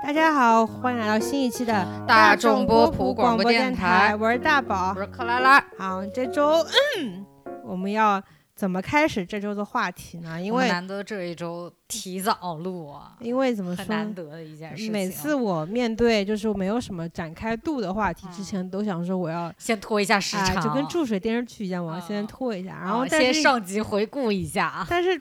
大家好，欢迎来到新一期的大众波普普广播播电电台我是大宝我。是克拉拉，好，这周、嗯、我们要怎么开始这周的话题呢？因为难得这一周提早录啊，因为怎么说难得的一件事情。每次我面对就是没有什么展开度的话题之嗯前，都想说我要先拖一下时啊、长，就跟注水电视剧一样，我要先嗯拖一下。然啊后先上集回顾一下啊，但是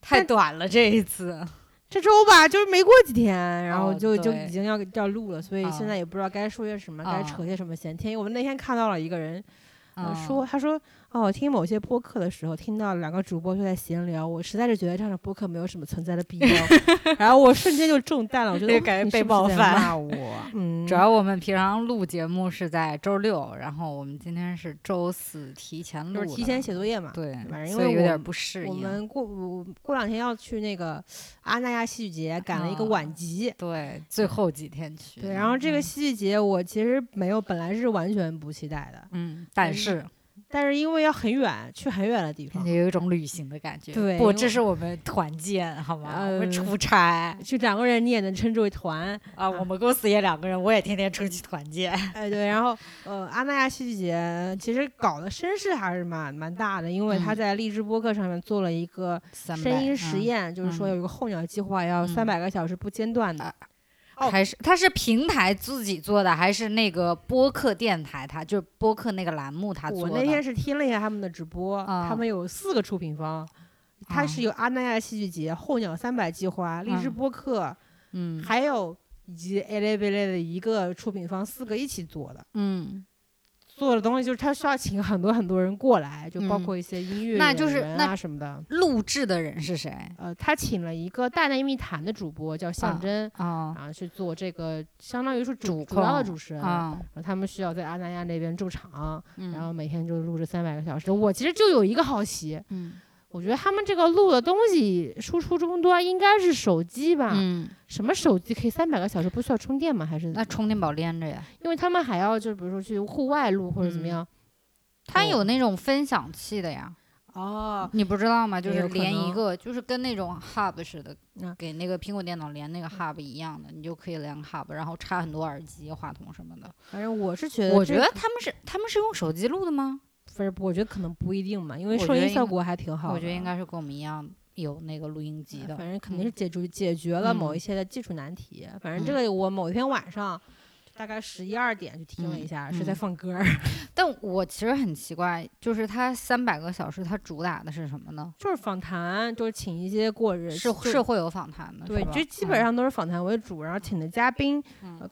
太短了这一次。这周吧，就是没过几天，然后哦就、就已经要要录了，所以现啊在也不知道该说些什么，该啊扯些什么闲天。我们那天看到了一个人，呃，嗯说他说哦，听某些播客的时候，听到两个主播就在闲聊，我实在是觉得这样的播客没有什么存在的必要。然后我瞬间就中弹了，我觉得感觉被你是不是在冒犯骂 我。嗯，主要我们平常录节目是在周六，然后我们今天是周四提前录的，就是提前写作业嘛。对反正，因为有点不适应。我们过我过两天要去那个阿那亚戏剧节，赶了一个啊晚集。对最后几天去，对，然后这个嗯戏剧节我其实没有，本来是完全不期待的，嗯，但是但是因为要很远，去很远的地方，也有一种旅行的感觉。不，对不这是我们团建，好吗？我们呃出差就两个人你也能称之为团。啊，我们公司也两个人，我也天天出去团建。哎，对，然后呃，阿那亚戏剧节其实搞的声势还是蛮蛮大的，因为他嗯在励志播客上面做了一个声音实，验，就是说嗯有一个候鸟计划，要嗯三百个小时不间断的。啊哦还是它是平台自己做的，还是那个播客电台它就是播客那个栏目它做的？我那天是听了一下他们的直播，啊他们有四个出品方，它是啊有阿那亚戏剧节、候鸟三百计划、荔枝嗯播客，嗯还有以及 A 类 B 类的一个出品方，四个一起做的。嗯，做的东西就是他需要请很多很多人过来，就包嗯括一些音乐那就是人啊那什么的。录制的人是谁呃，他请了一个大内密谈的主播叫象啊征，啊然后去做这个，相当于是主主要的主持人。啊？然后他们需要在阿那亚那边驻场，嗯然后每天就录制三百个小时。我其实就有一个好奇，嗯我觉得他们这个录的东西输出终端应该是手机吧？嗯，什么手机可以三百个小时不需要充电吗？还是那充电宝连着呀？因为他们还要就比如说去户外录或者怎么嗯样？它哦有那种分享器的呀，哦，你不知道吗？就是连一个，就是跟那种 Hub 似的嗯，给那个苹果电脑连那个 Hub 一样的，你就可以连 Hub，然后插很多耳机、话筒什么的。反正我是觉得，我觉得他们是他们是用手机录的吗？不是，我觉得可能不一定嘛，因为我声觉得应该音效果还挺好的。我觉得应该是跟我们一样有那个录音机的。反正肯定嗯是解决解决了某嗯一些的技术难题。反正这嗯个我某一天晚上大概十一二点去听了一嗯下，是在嗯放歌儿，但我其实很奇怪，就是它三百个小时，它主打的是什么呢？就是访谈，就是请一些过人是是会有访谈的，对这基本上都是访谈为主，然后请的嘉宾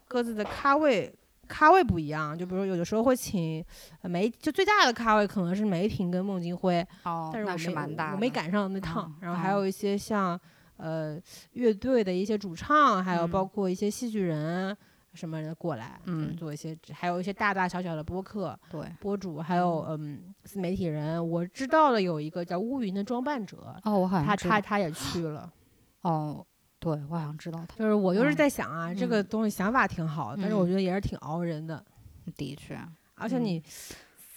各自的咖位。咖位不一样，就比如有的时候会请呃梅，就最大的咖位可能是梅婷跟孟京辉，哦，那是但是我没蛮大的，我没赶上那趟。嗯然后还嗯有一些像呃乐队的一些主唱，还有包嗯括一些戏剧人什么的过来，嗯做一些，还有一些大大小小的播客对。播主，还有嗯自媒体人。我知道的有一个叫乌云的装扮者，哦，我好他像他他他也去了。哦，对我好像知道他，就是我就是嗯在想啊，这个嗯东西想法挺好，但是我嗯觉得也是挺熬人的，的确，而且你。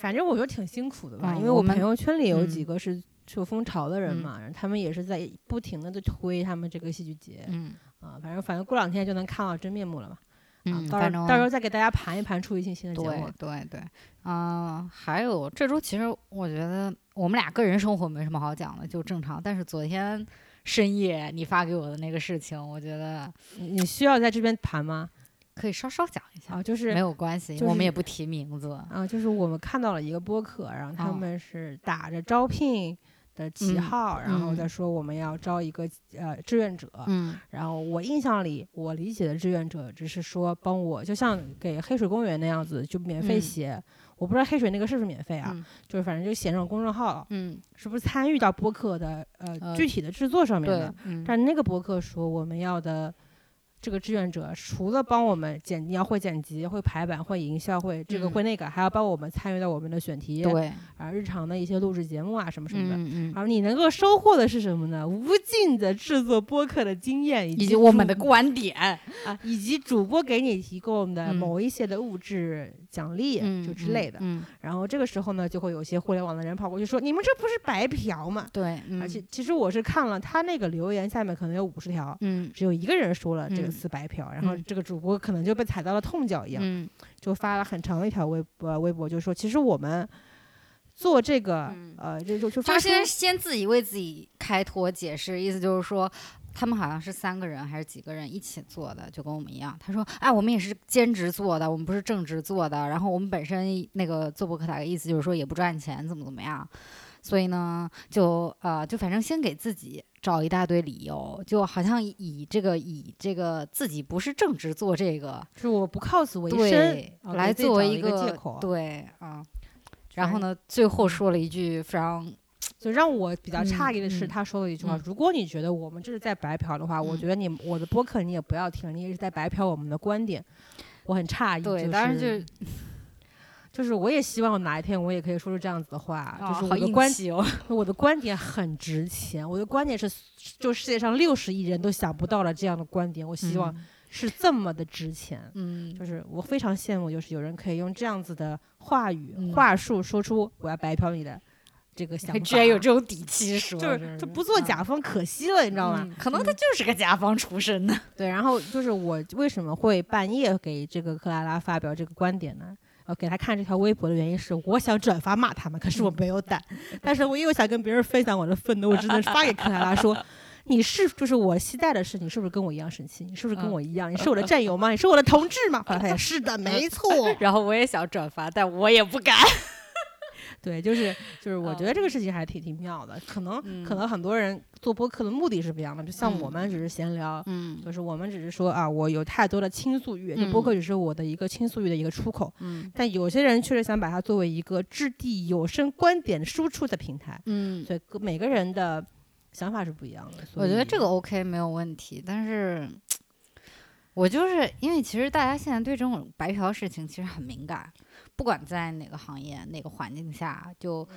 反正我觉得挺辛苦的吧，嗯因为我朋友圈里有几嗯个是是有风潮的人嗯嘛，他们也是在不停的在推他们这个戏剧节，嗯啊，反正反正过两天就能看到真面目了嘛。嗯，啊，到时候到时候再给大家盘一盘出一些新的节目对。对对，嗯、还有这周其实我觉得我们俩个人生活没什么好讲的，就正常。但是昨天深夜你发给我的那个事情，我觉得你你需要在这边盘吗？可以稍稍讲一下，啊，就是没有关系，我们也不提名字。啊，就是我们看到了一个播客，然后他哦们是打着招聘的旗嗯号，然后嗯再说我们要招一个呃志愿者。嗯然后我印象里，我理解的志愿者只是说帮我，就像给黑水公园那样子，就免费嗯写。我不知道黑水那个是不是免费啊？嗯就是反正就写那种公众号，嗯，是不是参与到播客的呃呃具体的制作上面的？，嗯但那个播客说，我们要的这个志愿者，除了帮我们剪，你要会剪辑、会排版、会营销、会这个嗯会那个，还要帮我们参与到我们的选题，对，啊，日常的一些录制节目啊什么什么的。嗯嗯，然后你能够收获的是什么呢？无尽的制作播客的经验，以以及及我们的观点，啊，以及主播给你提供的嗯某一些的物质奖励，嗯就之类的。嗯，然后这个时候呢，就会有些互联网的人跑过去说：“你们这不是白嫖吗？”对，嗯而且其实我是看了他那个留言下面可能有五十条，嗯只有一个人说了这个嗯司白嫖，然后嗯这个主播可能就被踩到了痛脚一样，嗯就发了很长的一条微博，微博就说其实我们做这个，嗯呃，这就就就发先先自己为自己开脱解释，意思就是说。他们好像是三个人还是几个人一起做的，就跟我们一样。他说：“哎，我们也是兼职做的，我们不是正职做的。然后我们本身那个做博客塔的意思就是说也不赚钱，怎么怎么样。所以呢，就呃，就反正先给自己找一大堆理由，就好像以这个以这个自己不是正职做这个，是我不 cos 为生来作为个个借口，对啊。然后呢，最后说了一句非常就让我比较诧异的是，嗯他说了一句话：“嗯如果你觉得我们这是在白嫖的话，我嗯觉得你我的播客你也不要听，你也是在白嫖我们的观点。”我很诧异，对，就当然是 就就是我也希望哪一天我也可以说出这样子的话，啊就是我的观点哦。我的观点很值钱，我的观点是就世界上六十亿人都想不到了这样的观点，我希望是这么的值钱。嗯，就是我非常羡慕，就是有人可以用这样子的话语、嗯话术说出我要白嫖你的这个想法，还居然有这种底气说，就是他不做甲方可惜了，你知道吗？嗯可能他就是个甲方出身的。对，然后就是我为什么会半夜给这个克拉拉发表这个观点呢？呃，给他看这条微博的原因是，我想转发骂他们，可是我没有胆。但是我又想跟别人分享我的愤怒，我只能发给克拉拉说：“你是就是我期待的是，你是不是跟我一样生气？你是不是跟嗯我一样？你是我的战友吗？你是我的同志吗？”后来他也是的，没 错。然后我也想转发，但我也不敢。对，就是就是，我觉得这个事情还挺挺妙的。可能、可嗯能很多人做播客的目的是不一样的，就像我嗯们只是闲聊，嗯就是我们只是说啊，我有太多的倾诉欲，就播客只是我的一个倾诉欲的一个出口。嗯但有些人确实想把它作为一个掷地有声观点输出的平台，嗯，所以各每个人的想法是不一样的。我觉得这个 OK 没有问题，但是。我就是因为其实大家现在对这种白嫖事情其实很敏感，不管在哪个行业、哪个环境下，就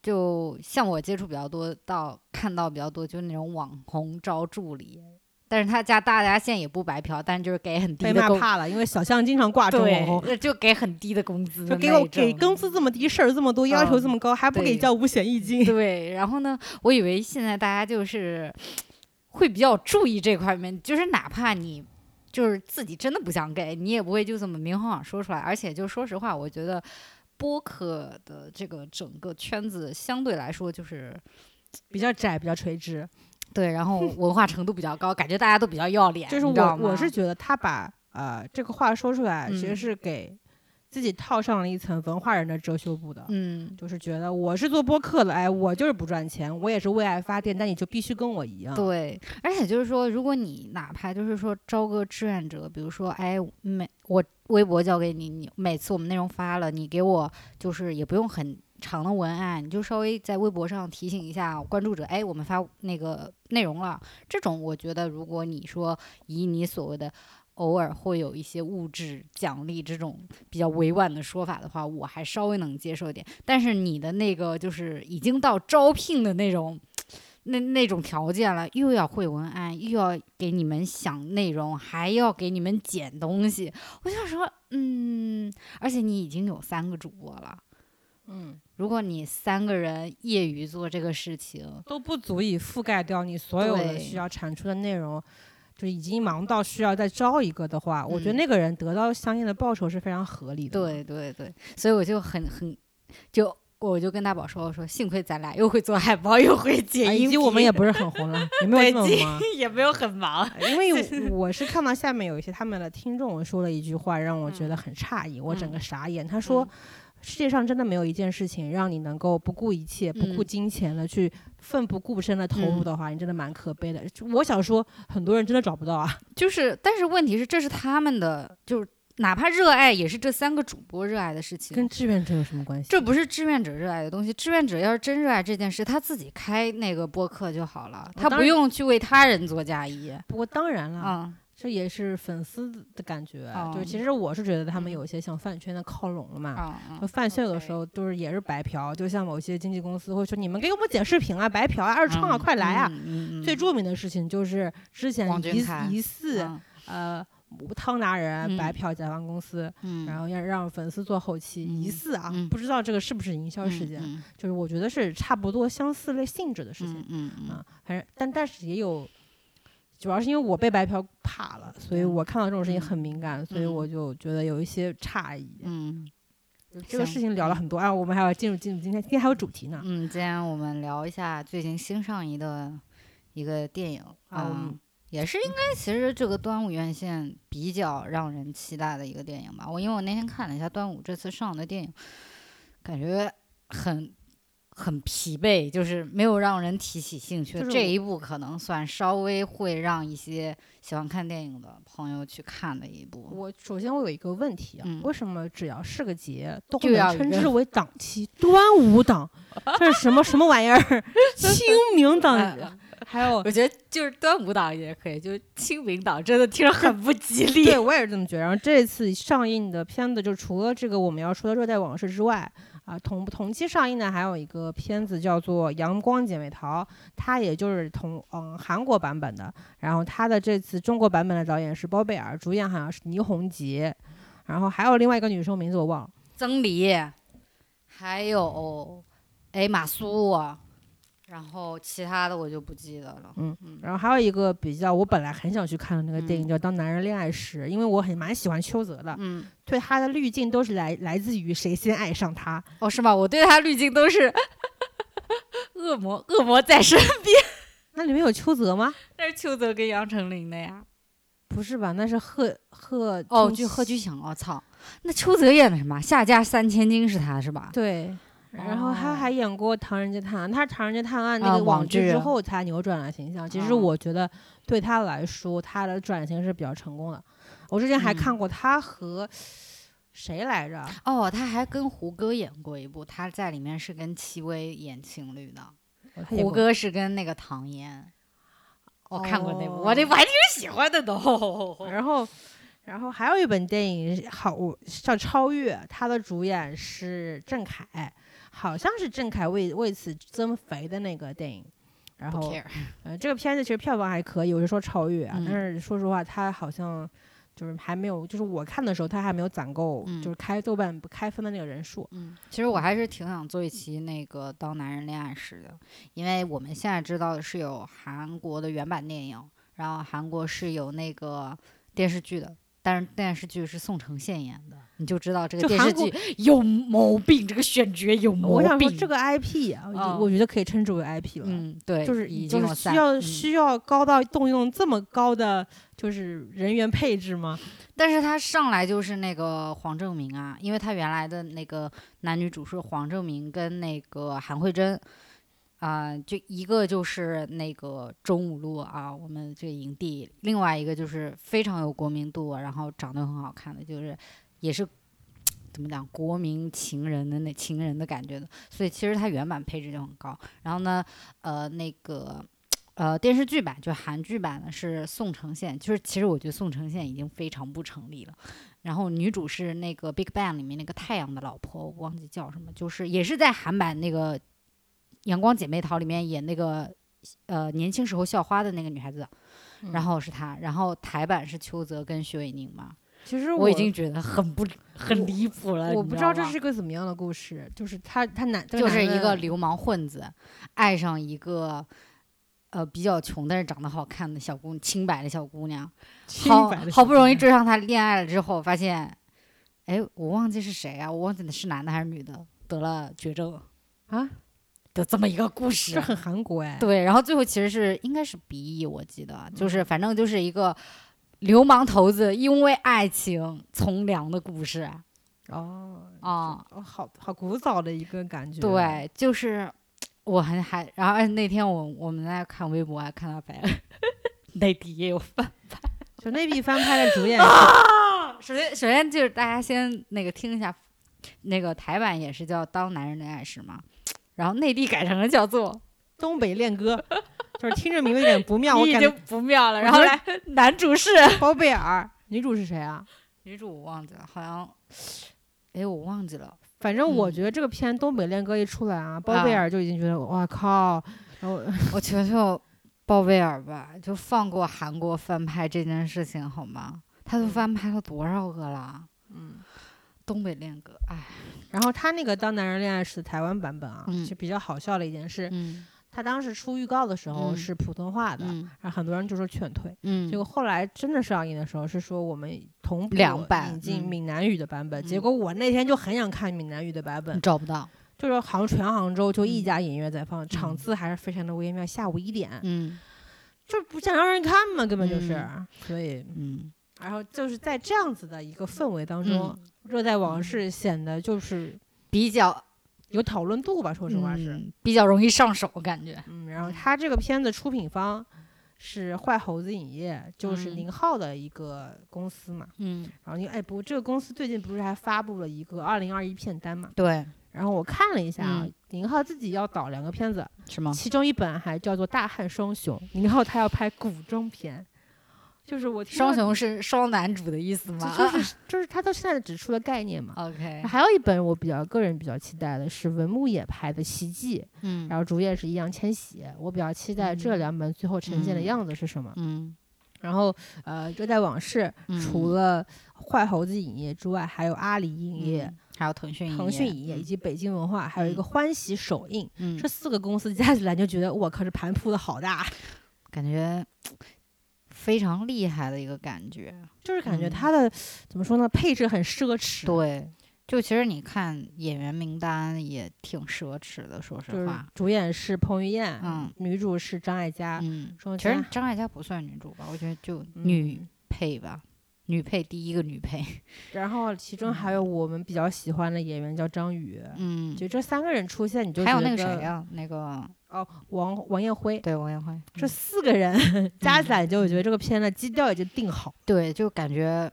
就像我接触比较多到看到比较多，就是那种网红招助理，但是他家大家现在也不白嫖，但就是给很低的工，骂怕了，因为小象经常挂这种网红。就给很低的工资给我给工资这么低，事儿这么多，要求这么高，还不给交五险一金。对，然后呢，我以为现在大家就是 会比较注意这块面，就是哪怕你就是自己真的不想给，你也不会就这么明晃晃说出来。而且就说实话，我觉得播客的这个整个圈子相对来说就是比较窄，比较垂直。对，然后文化程度比较高，感觉大家都比较要脸。就是我我是觉得他把呃这个话说出来，其实嗯是给自己套上了一层文化人的遮羞布的。嗯就是觉得我是做播客的，哎，我就是不赚钱，我也是为爱发电，但你就必须跟我一样。对，而且就是说，如果你哪怕就是说招个志愿者，比如说，哎，每我微博交给你，你每次我们内容发了，你给我就是也不用很长的文案，你就稍微在微博上提醒一下关注者，哎，我们发那个内容了。这种我觉得，如果你说以你所谓的偶尔会有一些物质奖励这种比较委婉的说法的话，我还稍微能接受一点。但是你的那个就是已经到招聘的那种。那那种条件了，又要会文案，又要给你们想内容，还要给你们剪东西，我就说，嗯，而且你已经有三个主播了，嗯，如果你三个人业余做这个事情，都不足以覆盖掉你所有的需要产出的内容，就已经忙到需要再招一个的话，我觉得嗯那个人得到相应的报酬是非常合理的。对对对，所以我就很很就。我就跟大宝说：“我说幸亏咱俩又会做海报，又会剪啊，音频，以及我们也不是很红了，也没有这么忙。也没有很忙。因为我是看到下面有一些他们的听众说了一句话，让我觉得很诧异，我整嗯个傻眼。他说。世界上真的没有一件事情让你能够不顾一切、不顾嗯金钱的去奋不顾身的投入嗯的话，你真的蛮可悲的。就我想说，很多人真的找不到啊。就是，但是问题是，这是他们的，就是哪怕热爱，也是这三个主播热爱的事情。跟志愿者有什么关系？这不是志愿者热爱的东西。志愿者要是真热爱这件事，他自己开那个播客就好了，他不用去为他人做嫁衣。不过当然了，嗯，这也是粉丝的感觉。哦就是其实我是觉得他们有一些向饭圈的靠拢了嘛。啊就饭圈有的时候都是也是白嫖，就像某些经纪公司会说你们给我们剪视频啊，白嫖啊，二创啊，快来啊！嗯！嗯最著名的事情就是之前疑疑似嗯呃汤达人白嗯嫖甲方公司，嗯，然后要让粉丝做后期，疑嗯似啊，嗯不知道这个是不是营销事件，嗯就是我觉得是差不多相似类性质的事情嗯嗯嗯啊，反正但但是也有。主要是因为我被白嫖怕了，所以嗯我看到这种事情嗯很敏感，所以嗯我就觉得有一些诧异。嗯这个事情聊了很多啊，我们还要进入进入今天，今天还有主题呢。嗯，今天我们聊一下最近新上映的一个电影啊也是应该，其实这个端午院线比较让人期待的一个电影吧。我因为我那天看了一下端午这次上的电影，感觉很很疲惫，就是没有让人提起兴趣。就是这一部可能算稍微会让一些喜欢看电影的朋友去看的一部。我首先我有一个问题啊，嗯为什么只要是个节都就要有人能称之为档期？端午档，这是什么什么玩意儿？清明档，还有我觉得就是端午档也可以，就是清明档真的听着很不吉利。对我也是这么觉得。然后这次上映的片子，就除了这个我们要说的《热带往事》之外，啊，同同期上映的还有一个片子叫做《阳光姐妹淘》，它也就是同嗯韩国版本的。然后它的这次中国版本的导演是包贝尔，主演好像是倪虹洁，然后还有另外一个女生名字我忘了。曾黎，还有哎马苏，然后其他的我就不记得了。嗯嗯然后还有一个比较我本来很想去看的那个电影嗯叫《当男人恋爱时》，因为我很蛮喜欢邱泽的，嗯，对他的滤镜都是来来自于谁先爱上他。哦是吗？我对他滤镜都是 恶魔，恶魔在身边，那里面有邱泽吗？那是邱泽跟杨丞琳的呀。不是吧？那是贺贺哦，军就贺军翔，我、操，那邱泽演的什么？下嫁三千金是他是吧？对。然后他哦还演过《唐人街探案》，他《唐人街探案》那啊个网剧之后才扭转了形象。其实啊我觉得对他来说，他的转型是比较成功的。我之前还嗯看过他和谁来着？哦，他还跟胡歌演过一部，他在里面是跟戚薇演情侣的。胡歌是跟那个唐嫣，我看过那部，哦我这我还挺喜欢的都。然后，然后还有一本电影好我叫《超越》，他的主演是郑恺，好像是郑恺为为此增肥的那个电影。然后呃，这个片子其实票房还可以，我是说超越啊，嗯但是说实话，它好像就是还没有，就是我看的时候，它还没有攒够，嗯就是开豆瓣开分的那个人数。嗯，其实我还是挺想做一期那个《当男人恋爱时》的，因为我们现在知道的是有韩国的原版电影，然后韩国是有那个电视剧的，但是电视剧是宋承宪演的，你就知道这个电视剧有毛病，这个选角有毛我想说，病。这个 IP 啊，我觉啊我觉得可以称之为 IP 了。嗯，对，就是已就是经需要、嗯需要高到动用这么高的就是人员配置吗？但是他上来就是那个黄正明啊，因为他原来的那个男女主是黄正明跟那个韩慧珍，啊、就一个就是那个中五路啊，我们这个影帝，另外一个就是非常有国民度，然后长得很好看的，就是也是怎么讲国民情人的那情人的感觉的，所以其实它原版配置就很高。然后呢，呃，那个。呃，电视剧版就韩剧版的是宋承宪，就是其实我觉得宋承宪已经非常不成立了。然后女主是那个《Big Bang》里面那个太阳的老婆，我忘记叫什么，就是也是在韩版那个《阳光姐妹淘》里面演那个呃年轻时候校花的那个女孩子，嗯然后是她，然后台版是邱泽跟徐伟宁嘛，其实我已经觉得很不很离谱了，我不知道这是个怎么样的故事，就是他他男就是一个流氓混子爱上一个呃比较穷但是长得好看的小姑清白的小姑娘，好清白的好不容易追上他恋爱了之后，发现，哎，我忘记是谁啊，我忘记是男的还是女的，得了绝症啊，的这么一个故事这。很韩国哎。对，然后最后其实是应该是鼻翼，我记得嗯就是反正就是一个流氓头子因为爱情从良的故事哦好好古早的一个感觉。，对，就是我很还，然后哎那天我我们在看微博，还看到白内地也有翻拍。就内地翻拍的主演 首先首先就是大家先那个听一下，那个台版也是叫《当男人的爱时》嘛，然后内地改成了叫做东北恋歌，就是听着名字有点不妙。我感觉已经不妙了。然后来 男主是包贝尔，女主是谁啊？女主我忘记了，好像哎我忘记了。反正我嗯觉得这个片《东北恋歌》一出来啊，包贝啊尔就已经觉得哇靠，然后我求求包贝尔吧，就放过韩国翻拍这件事情好吗？他都翻拍了多少个了？嗯，东北恋歌，哎，然后他那个《当男人恋爱时》台湾版本啊，嗯是比较好笑的一件事，嗯他当时出预告的时候嗯是普通话的，嗯然后很多人就说劝退。嗯。结果后来真的上映的时候是说我们同步两版引进嗯闽南语的版本，结嗯果我那天就很想看闽南语的版本，找不到，就是杭全杭州就一嗯家影院在放，场嗯次还是非常的微妙，下午一点，嗯。就不想让人看嘛，根本就是，嗯所以嗯。然后就是在这样子的一个氛围当中，嗯，热带往事》显得就是比较有讨论度吧，说实话是，嗯比较容易上手，感觉，嗯，然后他这个片子出品方是坏猴子影业，就是嗯宁浩的一个公司嘛。嗯，然后你哎不，这个公司最近不是还发布了一个二零二一片单嘛？对，然后我看了一下啊嗯，宁浩自己要导两个片子，是吗？其中一本还叫做《大汉双雄》，宁浩他要拍古装片，就是我听双雄是双男主的意思吗？就是 就是他到现在只出了概念嘛。OK，还有一本我比较个人比较期待的是文牧野拍的《奇迹》，嗯然后主演是易烊千玺，我比较期待这嗯两本最后呈现的嗯样子是什么。嗯然后呃，《热带往事》嗯除了坏猴子影业之外，还有阿里影业、嗯还有腾讯腾讯影业以及北京文化，还有一个嗯欢喜首映，嗯这，四个公司加起来就觉得我靠，这盘铺的好大，感觉非常厉害的一个感觉。就是感觉嗯它的、怎么说呢，配置很奢侈。对，就其实你看演员名单也挺奢侈的，说实话。主演是彭于晏，嗯女主是张艾嘉，嗯，说其实张艾嘉不算女主吧，我觉得就女嗯配吧，女配第一个女配。然后其中还有我们比较喜欢的演员叫张宇，嗯，就这三个人出现，你就还有那个谁呀、那个哦，王王艳辉，对王艳辉，这嗯四个人 加起来，就我觉得这个片的基调已经定好。对，就感觉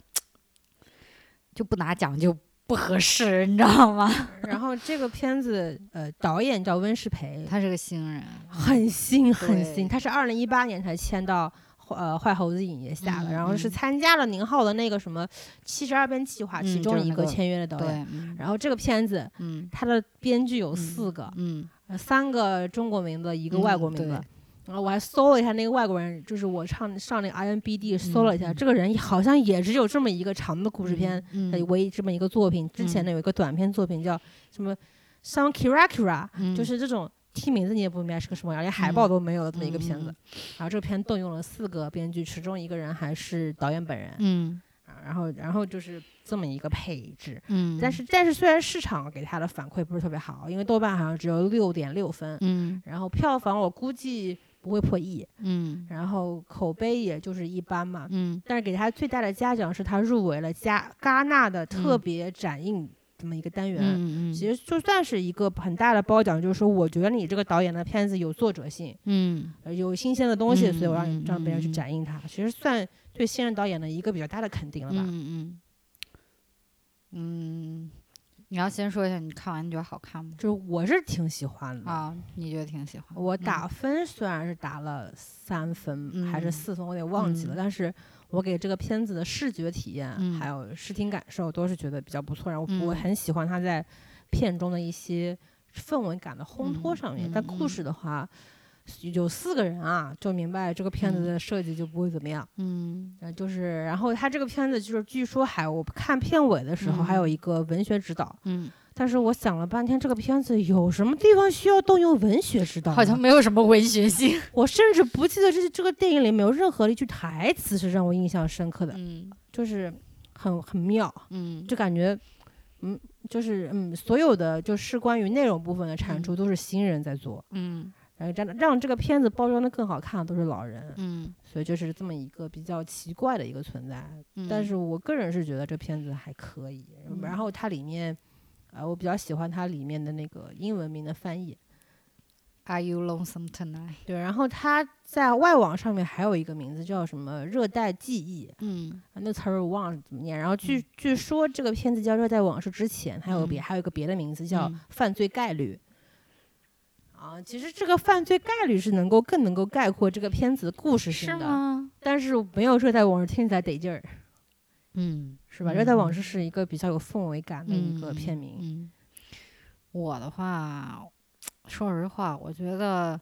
就不拿奖就不合适，你知道吗？然后这个片子，呃，导演叫温世培，他是个新人，很新很新，他是二零一八年才签到。呃，坏猴子影业下的，嗯然后是嗯参加了宁浩的那个什么七十二变计划其嗯中一个签约的导演。然后这个片子，嗯，它的编剧有嗯四个，嗯，呃三个中国名字，一一个外国名字。然后我还搜了一下那个外国人，就是我唱上那个 IMBD 搜了一下，嗯这个人好像也只有这么一个长的故事片，嗯，的唯一这么一个作品。之前呢有一个短片作品叫什么《Sun Kira Kira》，嗯就是这种听名字你也不明白是个什么连海报都没有的这么一个片子。嗯然后这个片动用了四个编剧，其中一个人还是导演本人。嗯啊然后然后就是这么一个配置。嗯，但是但是虽然市场给他的反馈不是特别好，因为豆瓣好像只有六点六分，嗯然后票房我估计不会破亿，嗯然后口碑也就是一般嘛。嗯但是给他最大的嘉奖是他入围了加戛纳的特嗯别展映这么一个单元。嗯嗯，其实就算是一个很大的褒奖，就是说，我觉得你这个导演的片子有作者性，嗯呃有新鲜的东西，嗯所以我让你嗯让别人去嗯展映它。其实算对新人导演的一个比较大的肯定了吧。嗯嗯嗯，你要先说一下，你看完你觉得好看吗？就是我是挺喜欢的。啊，你觉得挺喜欢？我打分虽然是打了三分、还是嗯四分，我有点忘记了，嗯但是我给这个片子的视觉体验、嗯还有视听感受都是觉得比较不错。然后我嗯很喜欢他在片中的一些氛围感的烘托嗯上面，嗯但故事的话。有四个人啊，就明白这个片子的设计就不会怎么样。嗯呃，就是，然后他这个片子就是，据说还我看片尾的时候还有嗯一个文学指导，嗯，但是我想了半天，这个片子有什么地方需要动用文学指导？好像没有什么文学性。我甚至不记得这这个电影里没有任何的一句台词是让我印象深刻的，嗯就是很很妙，嗯就感觉，嗯，就是嗯，所有的就是关于内容部分的产出都是新人在做，嗯然后让让这个片子包装的更好看都是老人，嗯所以就是这么一个比较奇怪的一个存在。嗯，但是我个人是觉得这片子还可以，嗯然后它里面，呃，我比较喜欢它里面的那个英文名的翻译。Are you lonesome tonight？对，然后它在外网上面还有一个名字叫什么“热带记忆”，嗯啊那词儿我忘了怎么念。然后据、据说这个片子叫《热带往事》之前，还有别、嗯还有一个别的名字叫嗯《犯罪概率》。啊，其实这个犯罪概率是能够更能够概括这个片子的故事性是的，吗？但是没有《热带往事》听起来得劲儿，嗯，是吧？嗯热带往事》是一个比较有氛围感的一个嗯片名。嗯，我的话，说实话，我觉得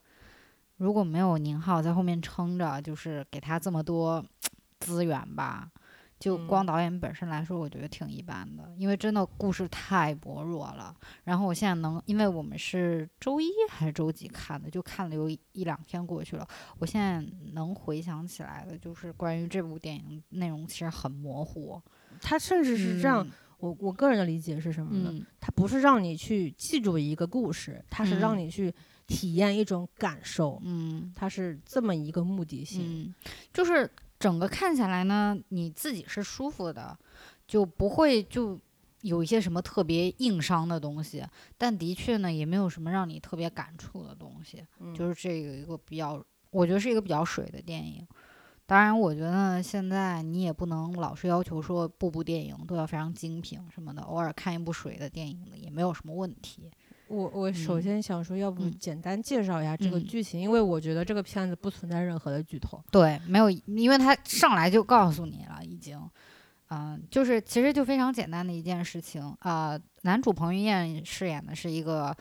如果没有宁浩在后面撑着，就是给他这么多资源吧，就嗯光导演本身来说，我觉得挺一般的，因为真的故事太薄弱了。然后我现在能，因为我们是周一还是周几看的，就看了有一一两天过去了。我现在能回想起来的，就是关于这部电影内容其实很模糊。它甚至是这样，嗯我我个人的理解是什么呢？嗯它不是让你去记住一个故事，它是让嗯你去体验一种感受，嗯它是这么一个目的性。嗯，就是整个看下来呢，你自己是舒服的，就不会就有一些什么特别硬伤的东西，但的确呢，也没有什么让你特别感触的东西，嗯就是这个一个比较，我觉得是一个比较水的电影。当然，我觉得现在你也不能老是要求说部部电影都要非常精品什么的，偶尔看一部水的电影也没有什么问题。我我首嗯。先想说，要不嗯。简单介绍一下这个嗯。剧情，因为我觉得这个片子不存在任何的剧透。对，没有，因为他上来就告诉你了，已经，嗯、就是其实就非常简单的一件事情啊、男主彭于晏饰演的是一个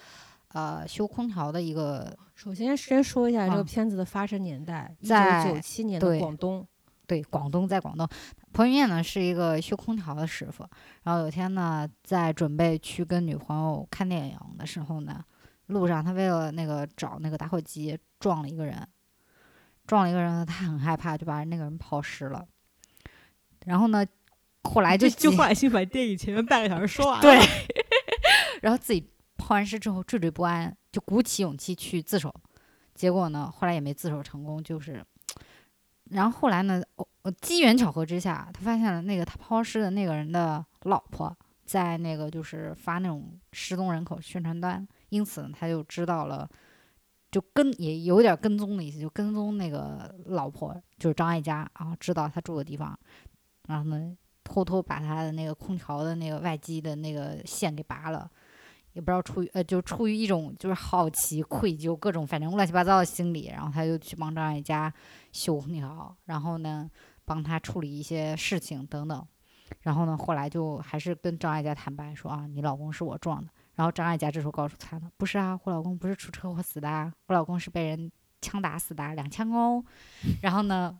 呃修空调的一个，首先先说一下这个啊片子的发生年代，一在九九七年的广东。对，广东在广东，彭于晏呢是一个修空调的师傅，然后有天呢在准备去跟女朋友看电影的时候呢，路上他为了那个找那个打火机撞了一个人，撞了一个人呢，他很害怕，就把那个人抛尸了。然后呢，后来就急已经把电影前面半个小时说完对，然后自己抛完尸之后惴惴不安，就鼓起勇气去自首，结果呢，后来也没自首成功，就是，然后后来呢，我我机缘巧合之下，他发现了那个他抛尸的那个人的老婆在那个就是发那种失踪人口宣传单，因此他就知道了。就跟也有点跟踪的意思，就跟踪那个老婆，就是张艾嘉啊，知道他住的地方，然后呢，偷偷把他的那个空调的那个外机的那个线给拔了，也不知道出于呃，就出于一种就是好奇、愧疚各种反正乱七八糟的心理，然后他就去帮张艾嘉修空调，然后呢帮他处理一些事情等等，然后呢后来就还是跟张艾嘉坦白说啊，你老公是我撞的，然后张艾嘉这时候告诉他呢，不是啊，我老公不是出车祸死的，我老公是被人枪打死的，两枪哦，然后呢。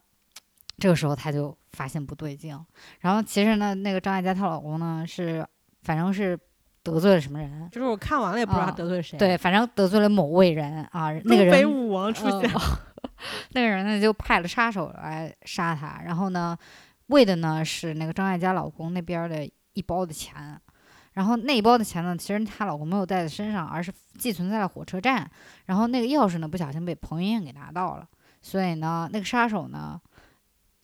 这个时候他就发现不对劲，然后其实呢，那个张艾嘉她老公呢是，反正是得罪了什么人，就是我看完了也不知道他啊得罪谁。，对，反正得罪了某位人啊，那个人舞王出现。呃 那个人呢就派了杀手来杀他，然后呢，为的呢是那个张艾嘉老公那边儿的一包的钱。然后那一包的钱呢，其实她老公没有带在身上，而是寄存在了火车站。然后那个钥匙呢，不小心被彭于晏给拿到了，所以呢，那个杀手呢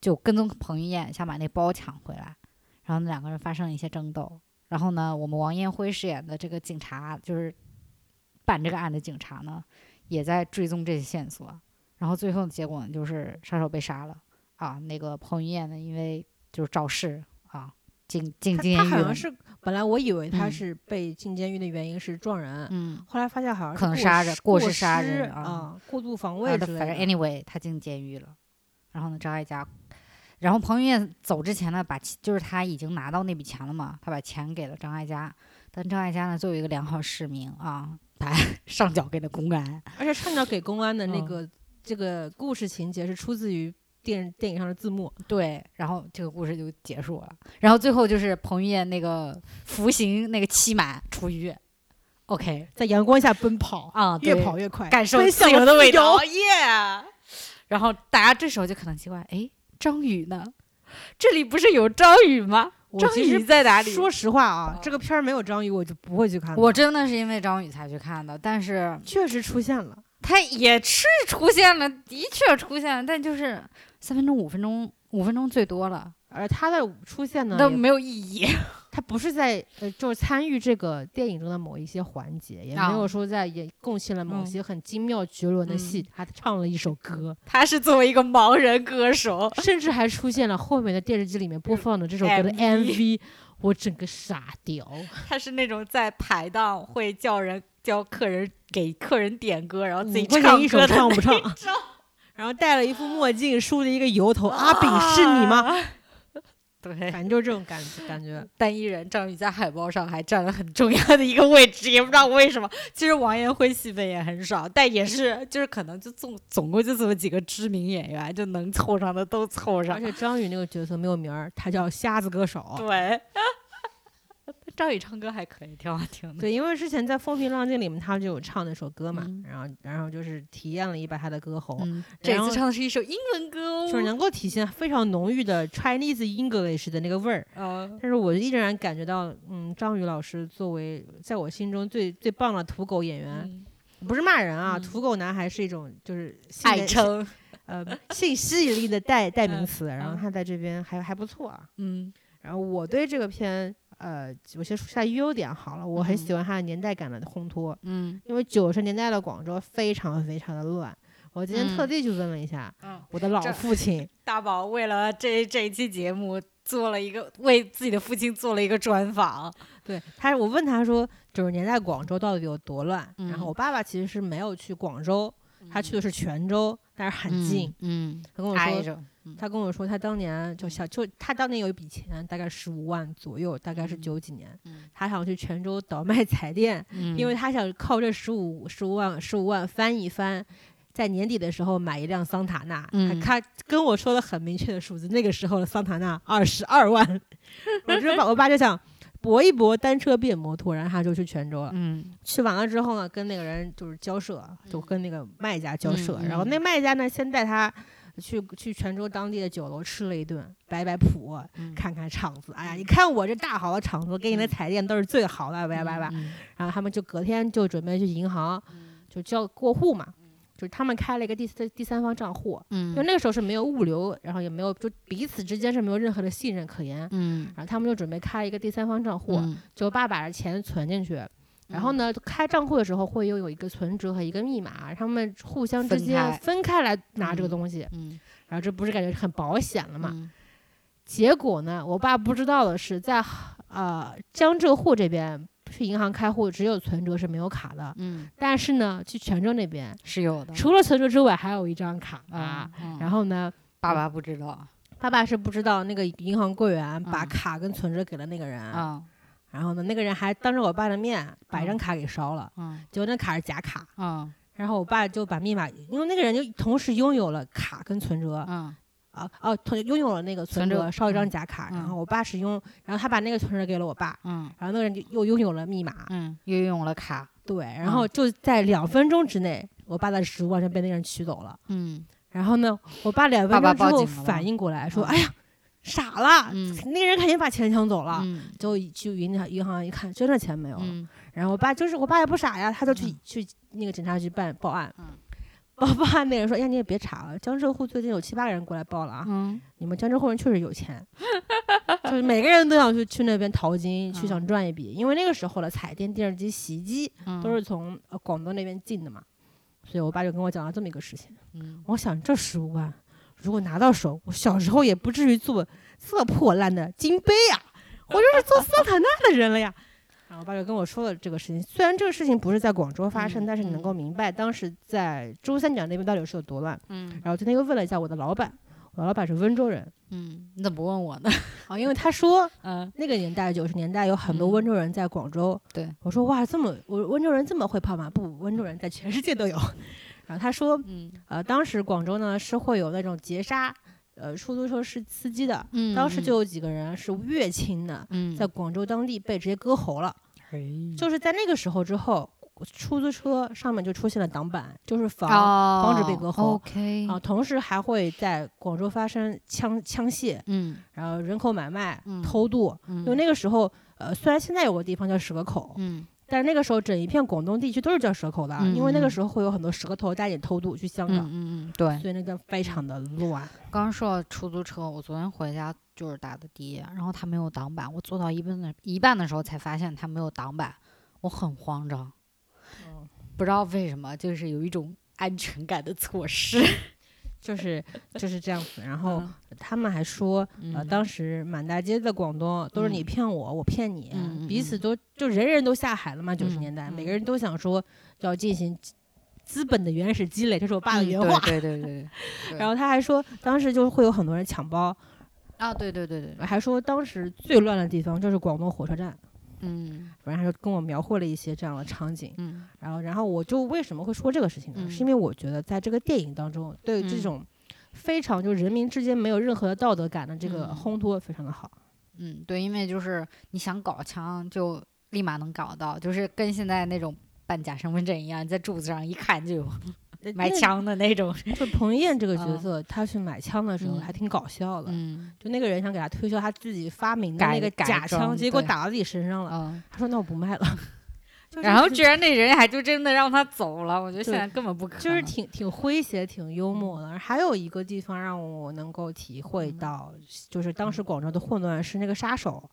就跟踪彭于晏，想把那包抢回来。然后那两个人发生了一些争斗。然后呢，我们王彦辉饰演的这个警察，就是办这个案的警察呢，也在追踪这些线索。然后最后的结果呢，就是杀手被杀了啊。那个彭于晏呢，因为就是肇事啊，进进监狱了。他好像是本来我以为他嗯是被进监狱的原因是撞人，嗯，后来发现好像是可能杀人过失杀人啊啊，过度防啊卫之类反正的。anyway，他进监狱了。然后呢，张艾嘉，然后彭于晏走之前呢，把钱就是他已经拿到那笔钱了嘛，他把钱给了张艾嘉。但张艾嘉呢，作为一个良好市民啊，把 上缴给了公安。而且上缴给公安的那嗯个、这个故事情节是出自于电电影上的字幕。对，然后这个故事就结束了。然后最后就是彭于晏那个服刑那个期满出狱，OK 在阳光下奔跑，啊，越跑越快，感受自由的味道，耶！然后大家这时候就可能奇怪，哎，张宇呢？这里不是有张宇吗？张宇在哪里？说实话啊，哦这个片儿没有张宇，我就不会去看。我真的是因为张宇才去看的，但是确实出现了，他也是出现了，的确出现了，但就是三分钟、五分钟、五分钟最多了，而他的出现呢，也都没有意义。他不是在呃，就是参与这个电影中的某一些环节，也啊没有说在也贡献了某嗯些很精妙绝伦的戏，嗯他唱了一首歌，他是作为一个盲人歌手，甚至还出现了后面的电视机里面播放的这首歌的 MV 我整个傻屌。他是那种在排档会叫人叫客人给客人点歌，然后自己唱钱一首唱不唱？然后戴了一副墨镜，梳了一个油头，阿炳是你吗？啊对，反正就是这种感感觉。单一人张宇在海报上还占了很重要的一个位置，也不知道为什么。其实王彦辉戏份也很少，但也是就是可能就总总共就这么几个知名演员，就能凑上的都凑上而。且张宇那个角色没有名儿，他叫瞎子歌手。对，张宇唱歌还可以，挺好听的。对，因为之前在《风平浪静》里面他就有唱那首歌嘛，嗯。然后然后就是体验了一把他的歌喉，嗯，这次唱的是一首英文歌哦，就是能够体现非常浓郁的 Chinese English 的那个味儿。呃，但是我依然感觉到，嗯，张宇老师作为在我心中最最棒的土狗演员，嗯。不是骂人啊，嗯。土狗男孩是一种就是爱称，呃性吸引力的代代名 嗯词，然后嗯他在这边还还不错啊。嗯。然后我对这个片，呃，我先说下优点好了，我很嗯。喜欢它的年代感的烘托，嗯。因为九十年代的广州非常非常的乱。我今天特嗯。地去问了一下嗯，我的老父亲，大宝为了这这一期节目做了一个为自己的父亲做了一个专访，对他，我问他说九十年代广州到底有多乱？然后嗯。我爸爸其实是没有去广州，他去的是泉州，但是很近。嗯，他跟我说，他跟我说他当年就想就他当年有一笔钱，大概十五万左右，大概是嗯九几年，嗯他想去泉州倒卖彩电，嗯 因为他想靠这十五十五万十五万翻一翻，在年底的时候买一辆桑塔纳。嗯他他跟我说了很明确的数字，那个时候的桑塔纳二十二万。我就把我爸就想搏一搏，单车变摩托，然后他就去泉州了。嗯去完了之后呢，跟那个人就是交涉，就跟那个卖家交涉，嗯然后那卖家呢先带他。去去泉州当地的酒楼吃了一顿，摆摆谱，嗯看看场子。哎呀，你看我这大好的场子，给你的嗯彩电都是最好的，叭叭叭。嗯然后他们就隔天就准备去银行，就交过户嘛，就是他们开了一个第三第三方账户，嗯因为那个时候是没有物流，然后也没有就彼此之间是没有任何的信任可言，嗯然后他们就准备开一个第三方账户，嗯就爸把钱存进去。然后呢，开账户的时候会又有一个存折和一个密码，他们互相之间分开来拿这个嗯东西，嗯然后这不是感觉很保险了嘛？嗯结果呢，我爸不知道的是，在呃江浙沪这边去银行开户只有存折是没有卡的，嗯但是呢，去泉州那边是有的除了存折之外，还有一张卡啊。啊，然后呢，爸爸不知道爸爸是不知道那个银行柜员把嗯卡跟存折给了那个人，啊然后呢，那个人还当着我爸的面把一张卡给烧了，嗯结果那卡是假卡。嗯然后我爸就把密码，因为那个人就同时拥有了卡跟存折，嗯啊哦，他拥有了那个存存折折，烧一张嗯假卡，嗯然后我爸使用，然后他把那个存折给了我爸，嗯然后那个人就又拥有了密码，嗯，又用了卡，对，然后就在两分钟之内，我爸的十五万就被那个人取走了。嗯然后呢，我爸两分钟之后反应过来，说：“嗯哎呀，傻了，嗯那个人肯定把钱抢走了。嗯就去银行银行一看，真的钱没有了。嗯然后我爸就是我爸也不傻呀，他就去、嗯去那个警察局办报案。嗯报报案那个人说：“哎呀，你也别查了，江浙沪最近有七八个人过来报了啊，嗯你们江浙沪人确实有钱，就是每个人都想去去那边淘金，去想嗯赚一笔。因为那个时候的彩电、电视机、洗衣机嗯都是从呃广东那边进的嘛，所以我爸就跟我讲了这么一个事情。嗯我想这十五万如果拿到手，我小时候也不至于做这破烂的金杯啊，我就是做桑塔纳的人了呀。然后我爸就跟我说了这个事情，虽然这个事情不是在广州发生，嗯但是你能够明白当时在珠三角那边到底是有多乱。嗯然后今天又问了一下我的老板，我的老板是温州人嗯，你怎么不问我呢？啊，因为他说 嗯那个年代九十年代有很多嗯温州人在广州。对，我说哇，这么我温州人这么会跑马？不，温州人在全世界都有。然后他说，嗯呃，当时广州呢是会有那种劫杀，呃，出租车是司机的。嗯，当时就有几个人是越清的，嗯在广州当地被直接割喉了。就是在那个时候之后，出租车上面就出现了挡板，就是防、防止被割喉 OK，啊，同时还会在广州发生枪枪械，嗯然后人口买卖、嗯偷渡。嗯，因为那个时候，呃，虽然现在有个地方叫蛇口，嗯但是那个时候整一片广东地区都是叫蛇口的，嗯因为那个嗯时候会有很多蛇头带点偷渡去香嗯港，嗯嗯，对。所以那个非常的乱。刚刚说到出租车，我昨天回家就是打的的，然后它没有挡板，我坐到一半的一半的时候才发现它没有挡板，我很慌张，不知道为什么，就是有一种安全感的错失。就是就是这样子，然 后嗯他们还说，呃，嗯当时满大街的广东都是你嗯骗我，我骗你，彼此都就人人都下海了嘛。九十嗯年代，每嗯个人都想说要进行资本的原始积累，这是我爸的嗯原话。对对 对对对。然后他还说，当时就会有很多人抢包，啊，对对对对对，还说当时最乱的地方就是广东火车站，嗯。反正他就跟我描绘了一些这样的场景。嗯。然后，然后我就为什么会说这个事情呢？嗯。是因为我觉得在这个电影当中，对这嗯。种非常就人民之间没有任何的道德感的这个嗯。烘托非常的好。嗯，对，因为就是你想搞枪就立马能搞到，就是跟现在那种办假身份证一样，你在柱子上一看就有买枪的那种。就彭于晏这个角嗯色，他去买枪的时候嗯还挺搞笑的。嗯就那个人想给他推销他自己发明的那个假枪，结果打到自己身上了。嗯，他说：“那我不卖了。就”然后居然那人还就真的让他走了，我觉得现在根本不可能。就是挺挺诙谐、挺幽默的。还有一个地方让我能够体会嗯到，就是当时广州的混乱是那个杀手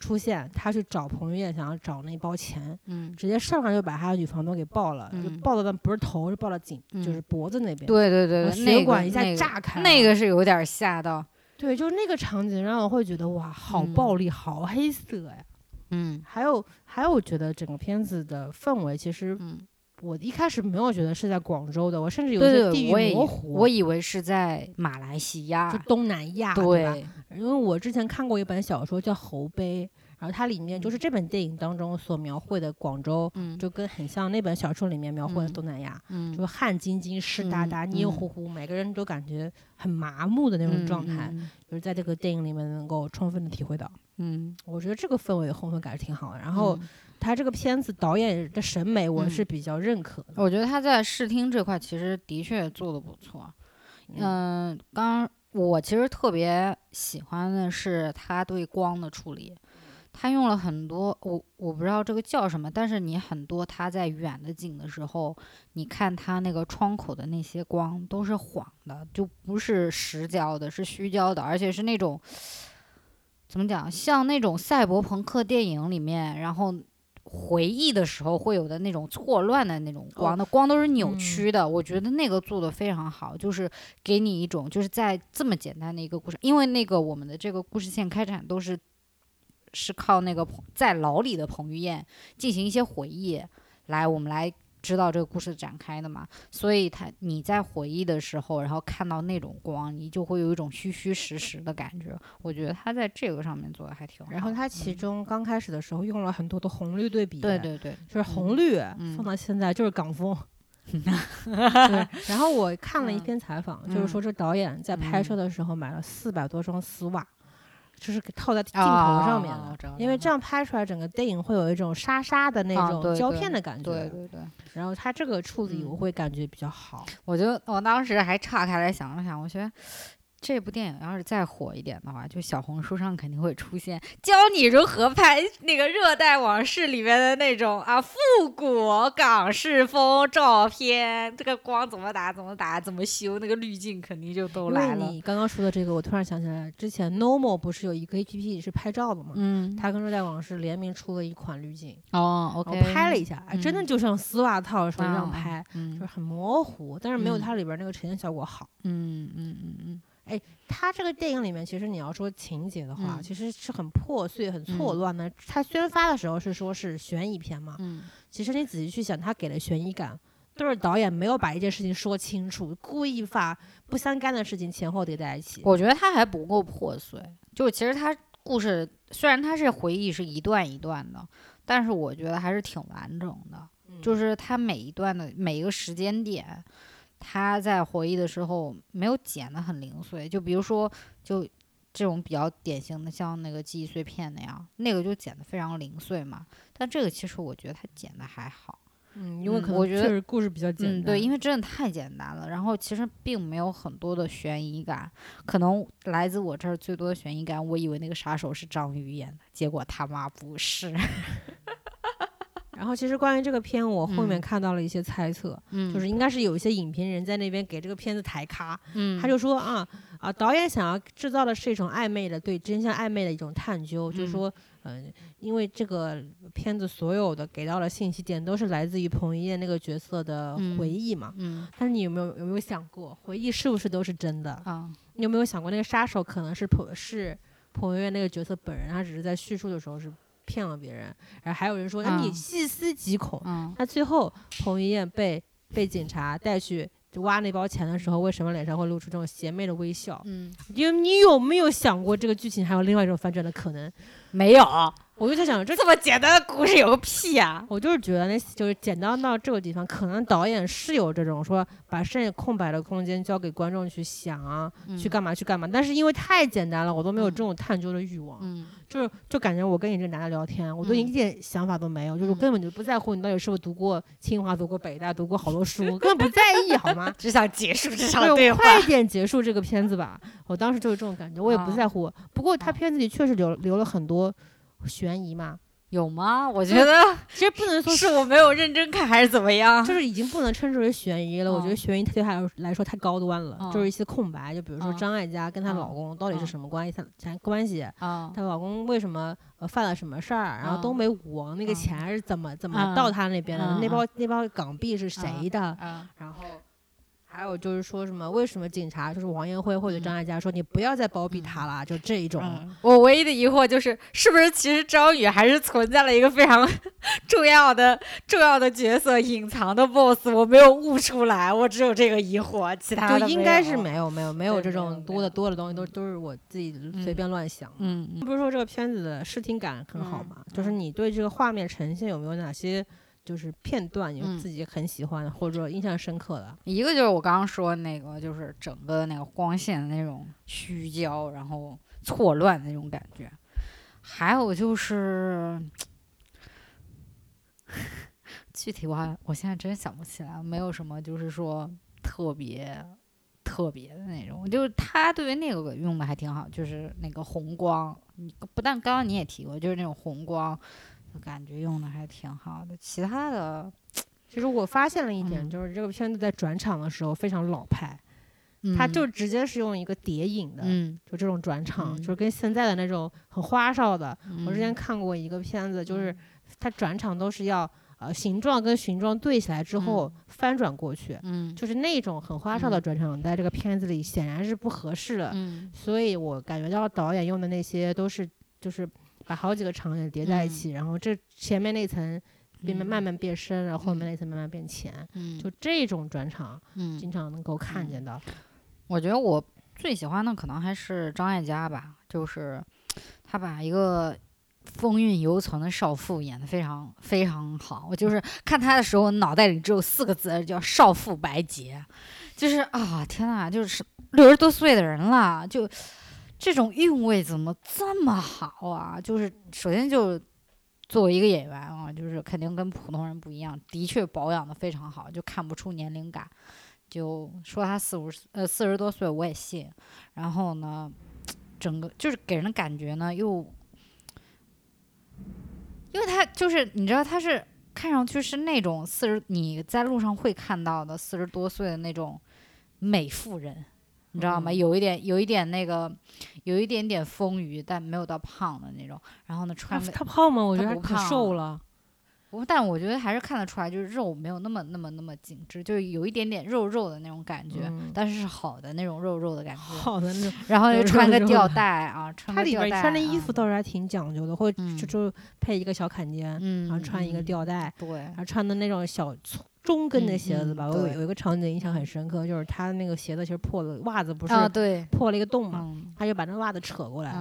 出现，他去找彭于晏，想要找那包钱，嗯，直接上来就把他的女房东给爆了，就嗯爆的但不是头，是爆了颈，就是嗯脖子那边。对对对血管一下那个炸开，那个是有点吓到。对，就是那个场景让我会觉得哇，好嗯暴力，好黑色呀。嗯还有还有，我觉得整个片子的氛围，其实嗯，我一开始没有觉得是在广州的，我甚至有些地域模糊，我以为是在马来西亚就。东南亚，对因为我之前看过一本小说叫《侯碑》，然后它里面就是这本电影当中所描绘的广州，嗯就跟很像那本小说里面描绘的嗯东南亚，嗯就汗津津、湿哒哒、嗯黏糊糊，每个人都感觉很麻木的那种状态，嗯就是在这个电影里面能够充分的体会到。嗯，我觉得这个氛围的烘托感是挺好的。然后嗯他这个片子导演的审美，我嗯是比较认可的。我觉得他在视听这块其实的确做的不错。嗯，刚我其实特别喜欢的是他对光的处理，他用了很多我我不知道这个叫什么，但是你很多他在远的景的时候，你看他那个窗口的那些光都是晃的，就不是实焦的，是虚焦的，而且是那种怎么讲，像那种赛博朋克电影里面，然后。回忆的时候会有的那种错乱的那种光，那光都是扭曲的。我觉得那个做的非常好，就是给你一种就是在这么简单的一个故事，因为那个我们的这个故事线开展都是是靠那个在牢里的彭于晏进行一些回忆来，我们来知道这个故事展开的嘛。所以他你在回忆的时候，然后看到那种光，你就会有一种虚虚实实的感觉。我觉得他在这个上面做的还挺好。然后他其嗯中刚开始的时候用了很多的红绿对比，对，对对，就是红绿、嗯放到现在就是港风。对，然后我看了一嗯篇采访，就是说这导演在拍摄嗯的时候买了四百多双丝袜，就是给套在镜头哦上面的我知道，因为这样拍出来整个电影会有一种沙沙的那啊种胶片的感觉。对对对。然后他这个处理我嗯会感觉比较好。我就我当时还岔开来想了想，我觉得这部电影要是再火一点的话，就小红书上肯定会出现教你如何拍那个《热带往事》里面的那种啊复古港式风照片，这个光怎么打怎么打怎么修，那个滤镜肯定就都来了。你刚刚说的这个，我突然想起来，之前 Normal 不是有一个 A P P 是拍照的吗？嗯，它跟热带往事联名出了一款滤镜，哦我拍了一下，哎，真的嗯就像丝袜套的时候一样啊拍，就是嗯很模糊，但是没有嗯它里边那个呈现效果好。嗯嗯嗯嗯它这个电影里面，其实你要说情节的话，嗯其实是很破碎、很错嗯乱的。他宣发的时候是说是悬疑片嘛，嗯其实你仔细去想，他给的悬疑感，都是导演没有把一件事情说清楚，故意把不相干的事情前后叠在一起。我觉得他还不够破碎，就其实他故事虽然他是回忆是一段一段的，但是我觉得还是挺完整的。嗯就是他每一段的每一个时间点，他在回忆的时候没有剪得很零碎。就比如说，就这种比较典型的，像那个记忆碎片那样，那个就剪得非常零碎嘛。但这个其实我觉得他剪得还好。嗯，因为可能嗯我觉得确实故事比较简单。嗯，对，因为真的太简单了，然后其实并没有很多的悬疑感，可能来自我这儿最多的悬疑感，我以为那个杀手是章宇演的，结果他妈不是。然后其实关于这个片，我后面嗯。看到了一些猜测，嗯，就是应该是有一些影评人在那边给这个片子抬咖，嗯，他就说啊啊，导演想要制造的是一种暧昧的对真相暧昧的一种探究，就说，嗯、因为这个片子所有的给到的信息点都是来自于彭于晏那个角色的嗯回忆嘛。嗯。但是你有没有有没有想过，回忆是不是都是真的？啊。你有没有想过，那个杀手可能是彭是彭于晏那个角色本人，他只是在叙述的时候是骗了别人。然后还有人说，那你嗯细思极恐，嗯那最后彭于晏被被警察带去就挖那包钱的时候，为什么脸上会露出这种邪魅的微笑？嗯，因为你有没有想过这个剧情还有另外一种反转的可能？没有我就在想，这这么简单的故事有个屁呀、我就是觉得那就是简单到这个地方，可能导演是有这种说把剩下空白的空间交给观众去想啊，去干嘛去干嘛。但是因为太简单了，我都没有这种探究的欲望，嗯就是就感觉我跟你这个男的聊天，我对你嗯一点想法都没有，就是根本就不在乎你到底是不是读过清华、读过北大、读过好多书，我根本不在意，好吗？只想结束这场对话。快点结束这个片子吧！我当时就是这种感觉，我也不啊在乎。不过他啊片子里确实留留了很多悬疑嘛，有吗？我觉得其实不能说是我没有认真看，还是怎么样？就是已经不能称之为悬疑了。我觉得嗯悬疑对他来说太高端了，嗯就是一些空白，就比如说嗯张艾嘉跟她嗯老公到底是嗯什么关系，她啥关系？啊她老公为什么呃犯了什么事儿？然后嗯东北武王那个嗯钱是怎么怎么嗯到他那边的？嗯那包那包港币是谁的？啊然后。还有就是说什么？为什么警察就是王艳辉或者嗯张艾嘉说你不要再包庇他了？就这一种，嗯，我唯一的疑惑就是，是不是其实张宇还是存在了一个非常 重要的重要的角色，隐藏的 boss，我没有悟出来，我只有这个疑惑，其他的就应该是。没有没有没有这种多的多的东西，都都是我自己随嗯便乱想的。嗯嗯不是说这个片子的视听感很好嗯嘛？就是你对这个画面呈现有没有哪些就是片段你嗯自己很喜欢的，或者说印象深刻的？一个就是我刚刚说那个，就是整个那个光线的那种虚焦，然后错乱的那种感觉。还有就是，具体我还我现在真想不起来，没有什么就是说特别特别的那种。就是他对于那个用的还挺好，就是那个红光，你不但刚刚你也提过，就是那种红光，感觉用的还挺好的。其他的，其实我发现了一点，嗯。就是这个片子在转场的时候非常老派，它嗯。就直接是用一个叠影的，嗯，就这种转场，嗯。就是跟现在的那种很花哨的。我之前嗯。看过一个片子，就是它转场都是要呃形状跟形状对起来之后翻转过去，嗯。就是那种很花哨的嗯。转场，在这个片子里显然是不合适的。嗯。所以我感觉到导演用的那些都是就是把好几个场景叠在一嗯。起，然后这前面那层变慢嗯。慢慢变深，然后后面那层慢慢变浅，嗯。就这种转场嗯。经常能够看嗯。见到。我觉得我最喜欢的可能还是张艾嘉吧，就是他把一个风韵犹存的少妇演得非常非常好。我就是 看她的时候，脑袋里只有四个字，叫少妇白洁，就是啊，天呐，就是六十多岁的人了，就这种韵味怎么这么好啊？就是首先就。作为一个演员啊，就是肯定跟普通人不一样，的确保养的非常好，就看不出年龄感。就说他四五十呃四十多岁我也信，然后呢，整个就是给人的感觉呢又，因为他就是你知道他是看上去是那种四十你在路上会看到的四十多岁的那种美妇人，你知道吗？嗯有一点有一点那个有一点点丰腴，但没有到胖的那种，然后呢穿的他胖吗？我觉得他可瘦了。不，但我觉得还是看得出来，就是肉没有那么那么那么紧致，就是有一点点肉肉的那种感觉，嗯但是是好的那种肉肉的感觉。好的那种，然后有又穿个吊带啊，穿个吊带边穿的衣服啊倒是还挺讲究的，会就嗯就配一个小坎肩，嗯，然后穿一个嗯，吊带，对然，后穿的那种小粗中跟的嗯鞋子吧。我有有一个场景印象很深刻，就是他那个鞋子其实破了，袜子不是破了一个洞嘛，嗯。他就把那袜子扯过来，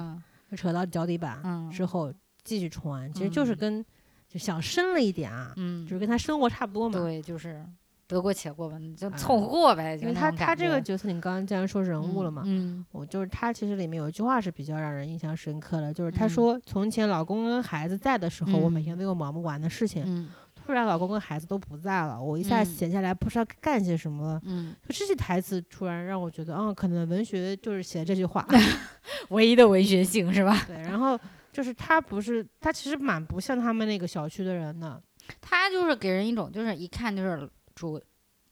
扯到脚底板嗯。之后继续穿，其实就是。嗯跟就想深了一点啊，嗯，就是跟他生活差不多嘛。对，就是得过且过吧，你就哎凑合过呗，就因为他他这个角色，你刚刚既然说人物了嘛，嗯。我就是他其实里面有一句话是比较让人印象深刻的，就是他嗯。说从前老公跟孩子在的时候，我每嗯。天都有忙不完的事情，嗯突然老公跟孩子都不在了，我一下嗯闲下来不知道干些什么了。嗯，就这些台词突然让我觉得，嗯，可能文学就是写这句话，唯一的文学性是吧？对，然后就是他不是他其实蛮不像他们那个小区的人的，他就是给人一种就是一看就是主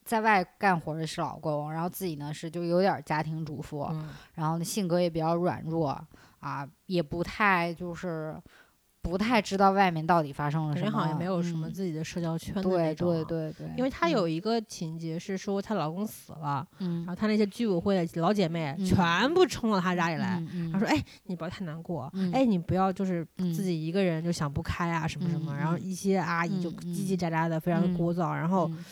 在外干活的是老公，然后自己呢是就有点家庭主妇，嗯，然后呢性格也比较软弱啊，也不太就是不太知道外面到底发生了什么，好像没有什么嗯。自己的社交圈的那种啊对，对对，因为她嗯。有一个情节是说她老公死了，嗯。然后她那些居委会的老姐妹嗯。全部冲到她家里来，嗯她说：“哎，你不要太难过，嗯。哎，你不要就是嗯。自己一个人就想不开啊什么什么。嗯。然后嗯。一些阿姨就嗯叽叽喳喳的，非常的嗯。聒噪。然后嗯。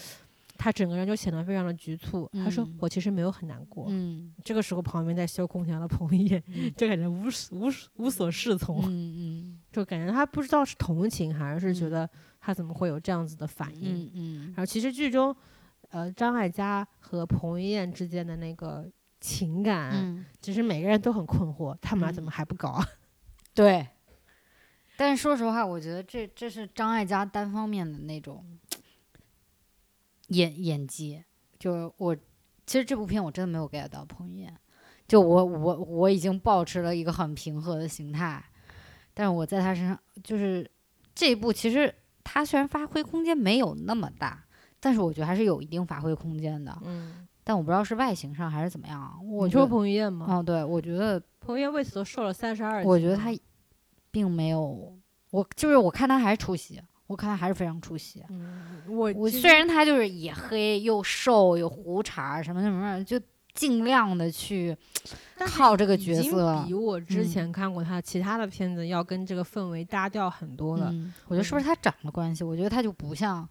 他整个人就显得非常的局促。他说嗯。我其实没有很难过。嗯。这个时候旁边在修空调的彭于晏嗯。就感觉无无所无所适从，嗯就感觉他不知道是同情还是觉嗯得他怎么会有这样子的反应。嗯嗯然后其实剧中，呃，张艾嘉和彭于晏之间的那个情感，嗯，其实每个人都很困惑，他们俩怎嗯么还不搞啊？对。但是说实话，我觉得这这是张艾嘉单方面的那种演演技。就我其实这部片我真的没有 get 到彭于晏，就我我我已经保持了一个很平和的心态，但是我在他身上就是这一步其实他虽然发挥空间没有那么大，但是我觉得还是有一定发挥空间的。嗯，但我不知道是外形上还是怎么样。我你说觉得彭于晏吗？哦，对，我觉得彭于晏为此都瘦了三十二斤。我觉得他并没有，我就是我看他还是出戏，我看他还是非常出息。嗯，我我虽然他就是也黑又瘦有胡茬什么什么，就尽量的去靠这个角色比。我之嗯前看过他其他的片子要跟这个氛围搭调很多了。嗯，我觉得是不是他长的关系？我觉得他就不像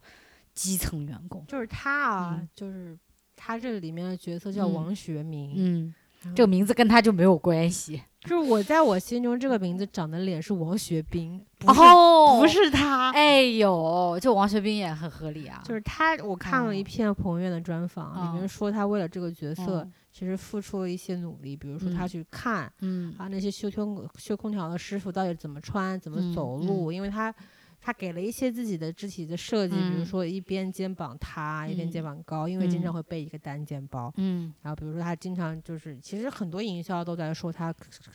基层员工。就是他啊，嗯就是他这里面的角色叫嗯王学明，嗯，这个名字跟他就没有关系。就是我在我心中这个名字长的脸是王学兵，哦不是他。哎呦，就王学兵也很合理啊。就是他，我看了一哦篇彭于晏的专访，里面哦说他为了这个角色，嗯其实付出了一些努力，比如说他嗯去看嗯啊那些修空修空调的师傅到底怎么穿、怎么嗯走路，因为他他给了一些自己的肢体的设计，比如嗯。说一边肩膀塌，一边肩嗯。膀高，因为经常嗯。会背一个单肩包。嗯。然后比如说他经常就是，其实很多营销都在说他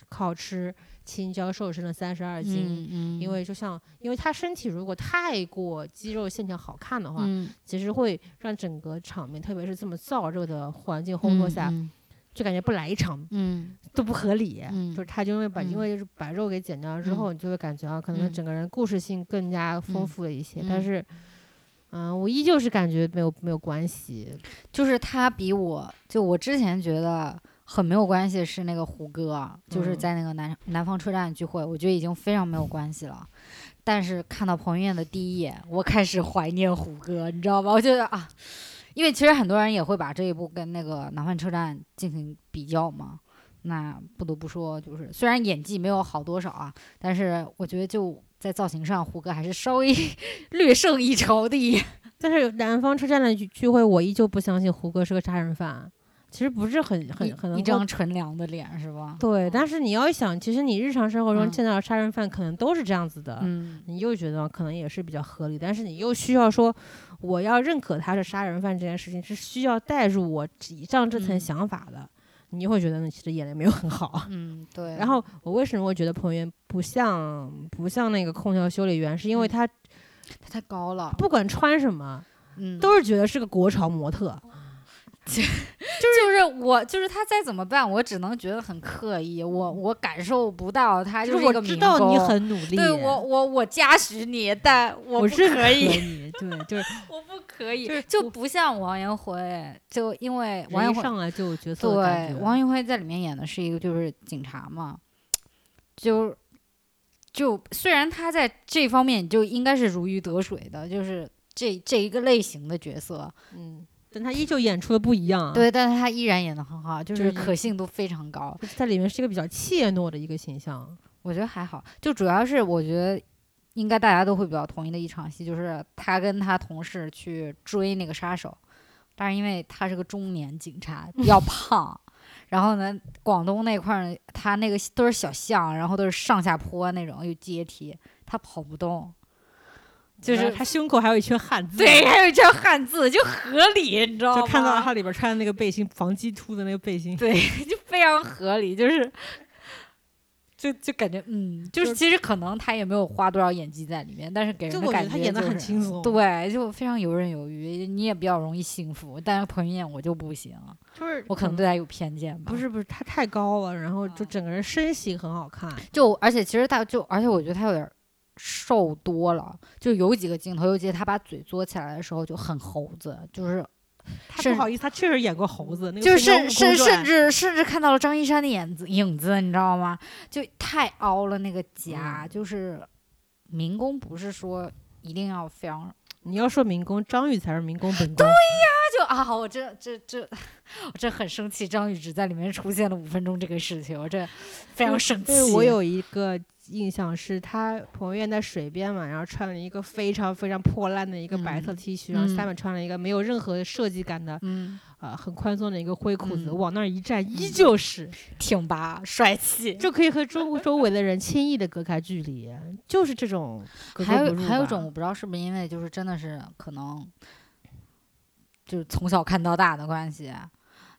靠吃青椒瘦身了三十二斤。因为就像，因为他身体如果太过肌肉线条好看的话，嗯。其实会让整个场面，特别是这么燥热的环境烘托下，嗯就感觉不来一场嗯都不合理。嗯就是他就因为把、因嗯为就是把肉给剪掉了之嗯后，你就会感觉啊，可能嗯整个人故事性更加丰嗯富了一些。嗯但是，嗯、我依旧是感觉没有没有关系。就是他比我就我之前觉得很没有关系是那个胡歌，就是嗯在那个南南方车站聚会，我觉得已经非常没有关系了。但是看到彭于晏的第一眼，我开始怀念胡歌，你知道吧？我觉得啊，因为其实很多人也会把这一部跟那个南方车站进行比较嘛。那不得不说，就是虽然演技没有好多少啊，但是我觉得就在造型上，胡歌还是稍微 略胜一筹的。但是南方车站的聚聚会，我依旧不相信胡歌是个杀人犯。其实不是很很一很一张纯良的脸是吧？对，但是你要想，其实你日常生活中嗯见到的杀人犯可能都是这样子的，嗯你又觉得可能也是比较合理，但是你又需要说，我要认可他是杀人犯这件事情是需要带入我以上这层嗯想法的，你会觉得你其实演的没有很好。嗯，对。然后我为什么会觉得彭于晏不像不像那个空调修理员，是因为嗯他他太高了，不管穿什么，嗯，都是觉得是个国潮模特。就是我，就是他再怎么办，我只能觉得很刻意，我我感受不到他就是我知道你很努力，对我我我嘉许你，但我不可可以，对，就是 我不可以，就是就不像王彦辉，就因为王彦辉上来就有角色王彦辉在里面演的是一个就是警察嘛，就就虽然他在这方面就应该是如鱼得水的，就是这这一个类型的角色，嗯，但他依旧演出的不一样。，对，但是他依然演的很好，就就是是可信度非常高。在里面是一个比较怯懦的一个形象。我觉得还好，就主要是我觉得应该大家都会比较同意的一场戏，就是他跟他同事去追那个杀手，但是因为他是个中年警察，比较 胖，然后呢，广东那块儿他那个都是小巷，然后都是上下坡那种，有阶梯，他跑不动。就是他胸口还有一圈汗渍，对，，还有一圈汉字，就合理，你知道吗？就看到他里边穿的那个背心，防鸡突的那个背心。对，就非常合理，就是，就就感觉，嗯，就就是其实可能他也没有花多少演技在里面，但是给人的感觉他演的就是很轻松，，对，就非常游刃有余，你也比较容易幸福。但是彭于晏我就不行，就是我可能对他有偏见吧。不，是不是他太高了，然后就啊整个人身形很好看。就而且其实他就，而且我觉得他有点儿瘦多了，就有几个镜头，尤其是他把嘴嘬起来的时候就很猴子，就是他不好意思，他确实演过猴子，那个就《是甚甚至甚至看到了张一山的影子影子，你知道吗？就太凹了那个夹，嗯就是民工不是说一定要非常，你要说民工，张宇才是民工本对呀，就啊，我这这这，我这很生气。张宇只在里面出现了五分钟，这个事情我这非常生气。我有一个印象是，他彭于晏在水边嘛，然后穿了一个非常非常破烂的一个白色嗯 T 恤，然后下嗯面穿了一个没有任何设计感的，嗯，呃，很宽松的一个灰裤子，嗯往那儿一站，依旧是 挺拔帅气。就可以和周周围的人轻易的隔开距离，就是这种格格还有还有一种我不知道是不是因为就是真的是可能，就是从小看到大的关系，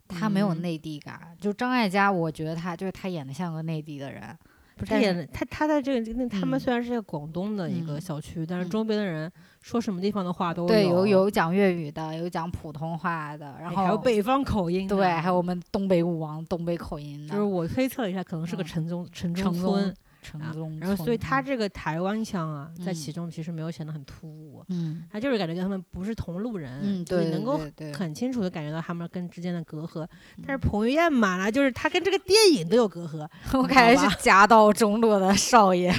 他没有嗯内地感。就张艾嘉，我觉得他就是他演的像个内地的人。不是他他他在这个那他们嗯。虽然是在广东的一个嗯。小区，但是嗯。周边的人说什么地方的话都对，有有有讲粤语的，有讲普通话的，然后还有北方口音的，对，还有我们东北舞王东北口音的，就是我推测一下，可能是个嗯。城中城中村中，城中然后所以村他这个台湾腔啊，在其嗯。中其实没有显得很突兀，嗯。他就是感觉跟他们不是同路人，嗯，对，能够很清楚的感觉到他们跟之间的隔阂。但是嗯。彭于晏嘛呢，就是他跟这个电影都有隔阂，我感觉是家道中落的少爷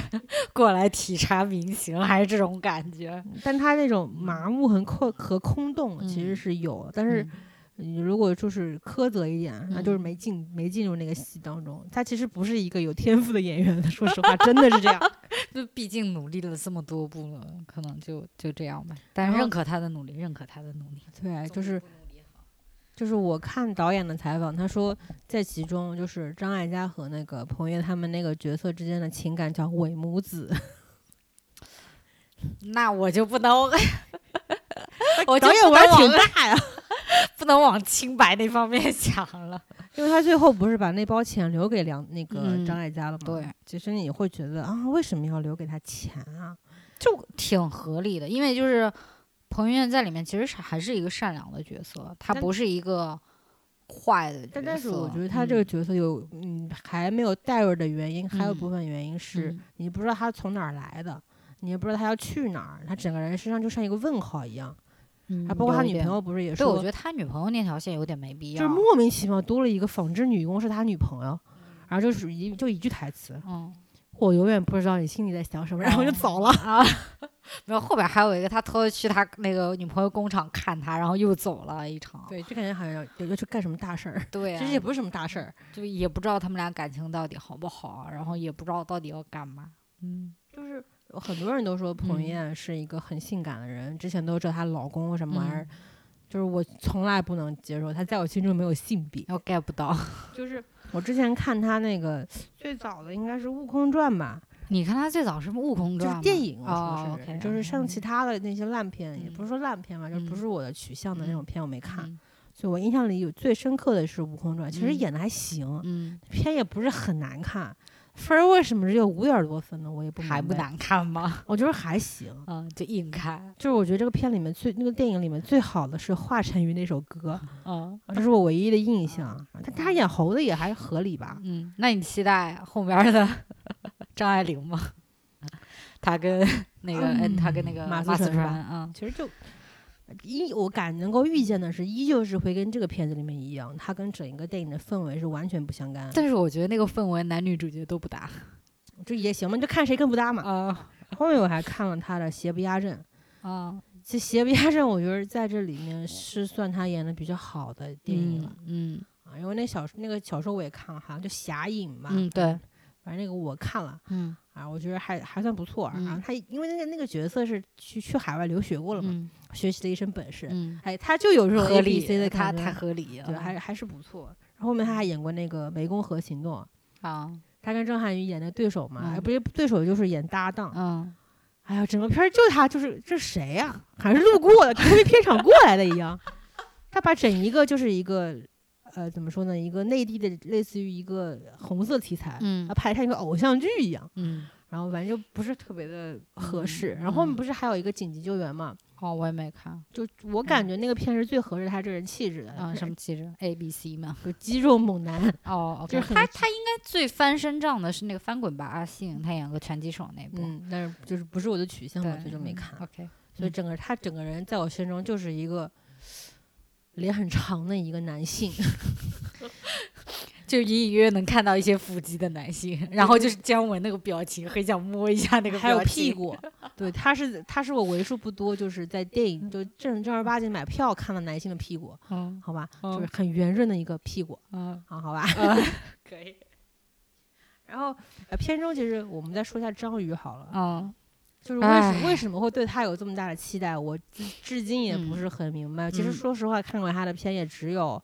过来体察民情，还是这种感觉。但他那种麻木和空和空洞其实嗯。是有，但是嗯你如果就是苛责一点，那就是嗯没进没进入那个戏当中。他其实不是一个有天赋的演员，说实话，真的是这样。就毕竟努力了这么多部了，可能就就这样吧。但是认可他的努力，认可他的努力。对，就是就是我看导演的采访，他说在其中就是张艾嘉和那个彭于晏他们那个角色之间的情感叫伪母子，那我就不能，我就导演玩挺大呀。不能往清白那方面 想了。因为他最后不是把那包钱留给梁那个嗯张艾嘉了吗？对，其实你会觉得啊，为什么要留给他钱啊？就挺合理的，因为就是彭于晏在里面其实是还是一个善良的角色，他不是一个坏的角色。但但是我觉得他这个嗯角色有嗯还没有带入的原因，还有嗯部分原因是嗯你不知道他从哪儿来的，你也不知道他要去哪儿，他整个人身上就像一个问号一样。嗯还包括他女朋友不是也对，我觉，得他女朋友那条线有点没必要。就是莫名其妙多了一个纺织女工是他女朋友，然后就属于就一句台词，嗯我永远不知道你心里在想什么，然后就走了。啊，没有后边还有一个他偷偷去他那个女朋友工厂看他，然后又走了一场。对，就感觉好像要要去干什么大事儿，对、啊，其实也不是什么大事儿，就也不知道他们俩感情到底好不好，然后也不知道到底要干嘛。嗯就是有很多人都说彭于嗯晏是一个很性感的人，之前都知道她老公什么玩意儿，嗯就是我从来不能接受他在我心中没有性别。我 get 不到。就是我之前看他那个最早的应该是《悟空传》吧，你看他最早是《悟空传》就是电影，我哦说是，，OK，就是像嗯其他的那些烂片，也嗯不是说烂片吧，就不嗯是我的取向的那种片，我没看。嗯所以我印象里有最深刻的是《悟空传》，其实嗯演的还行，嗯，片也不是很难看，分儿为什么只有五点儿多分呢？我也不明白，还不难看吗？我觉得还行。嗯，就硬看。就是我觉得这个片里面最那个电影里面最好的是华晨宇那首歌，嗯这是我唯一的印象。他他演猴子也还合理吧？嗯，那你期待后面的 张爱玲吗？他跟那个，嗯，他跟那个马思纯，嗯其实就依我感能够预见的是，依旧是会跟这个片子里面一样，它跟整一个电影的氛围是完全不相干。但是我觉得那个氛围男女主角都不搭。这也行嘛，就看谁更不搭嘛。啊后面我还看了他的《邪不压正》，啊，其实《邪不压正》我觉得在这里面是算他演的比较好的电影了、嗯啊，因为那小那个小说我也看了，好像就《侠影》嘛。嗯，对，反正那个我看了嗯啊，我觉得还还算不错。啊嗯，他因为那个那个角色是去去海外留学过了嘛，嗯学习了一身本事，嗯，哎，他就有这种合 A 理 B C 的他感觉太合理了，对，还还是不错。然后后面他还演过那个《湄公河行动》，啊，他跟郑涵予演的对手嘛，不是对手就是演搭档。嗯哎呀，整个片儿就他，就是这谁呀、好像是路过的，跟那片场过来的一样。他把整一个就是一个呃怎么说呢，一个内地的类似于一个红色题材，拍得像一个偶像剧一样。嗯，然后反正就不是特别的合嗯适。然后后面嗯不是还有一个紧急救援嘛？哦，我也没看，就我感觉那个片是最合适他这人气质的，嗯，什么气质？A B C 嘛？就肌肉猛男。哦，OK，就是他他应该最翻身仗的是那个翻滚吧阿信，他演个拳击手那部，嗯，但是就是不是我的取向嘛，对，嗯所以就没看。OK，所以整个他整个人在我心中就是一个脸很长的一个男性，就隐隐约约能看到一些腹肌的男性，然后就是姜文那个表情，很想摸一下那个还有屁，股，对，他是他是我为数不多就是在电影就正正儿八经买票看到男性的屁股，嗯好吧，嗯就是很圆润的一个屁股嗯啊，好吧。嗯，可以，然后呃，片中其实我们再说一下章鱼好了，嗯就是为什唉为什么会对他有这么大的期待，我至至今也不嗯是很明白。其实嗯说实话，看过他的片也只有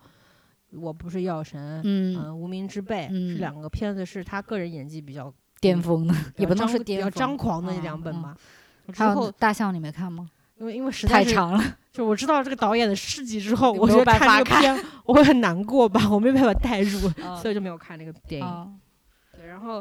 《我不是药神》嗯，嗯，无名之辈》嗯这两个片子是他个人演技比较巅峰的，也不能张比较说巅峰，张狂的嗯嗯两本吧。之还有后，大象，你没看吗？因为因为实在是，太长了，就我知道这个导演的事迹之后，我觉得看这个片 我会很难过吧，我没办法代入，嗯所以就没有看那个电影。嗯对，然后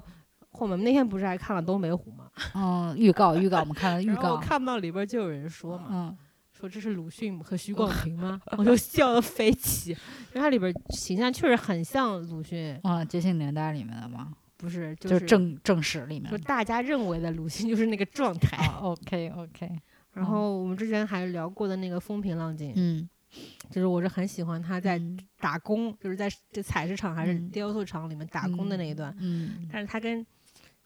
我们那天不是还看了东北虎吗？嗯，预告预告，我们看了预然后我告，看到里边就有人说嘛，嗯说这是鲁迅和徐广平吗？我就笑得飞起，因为它里边形象确实很像鲁迅，啊，《觉醒年代》里面的吗？不是就就是正正史里面就大家认为的鲁迅就是那个状态。啊，OK OK，然后我们之前还聊过的那个风平浪静，嗯，就是我是很喜欢他在嗯打工，就是在这采石场还是嗯雕塑厂里面打工的那一段。嗯，但是他跟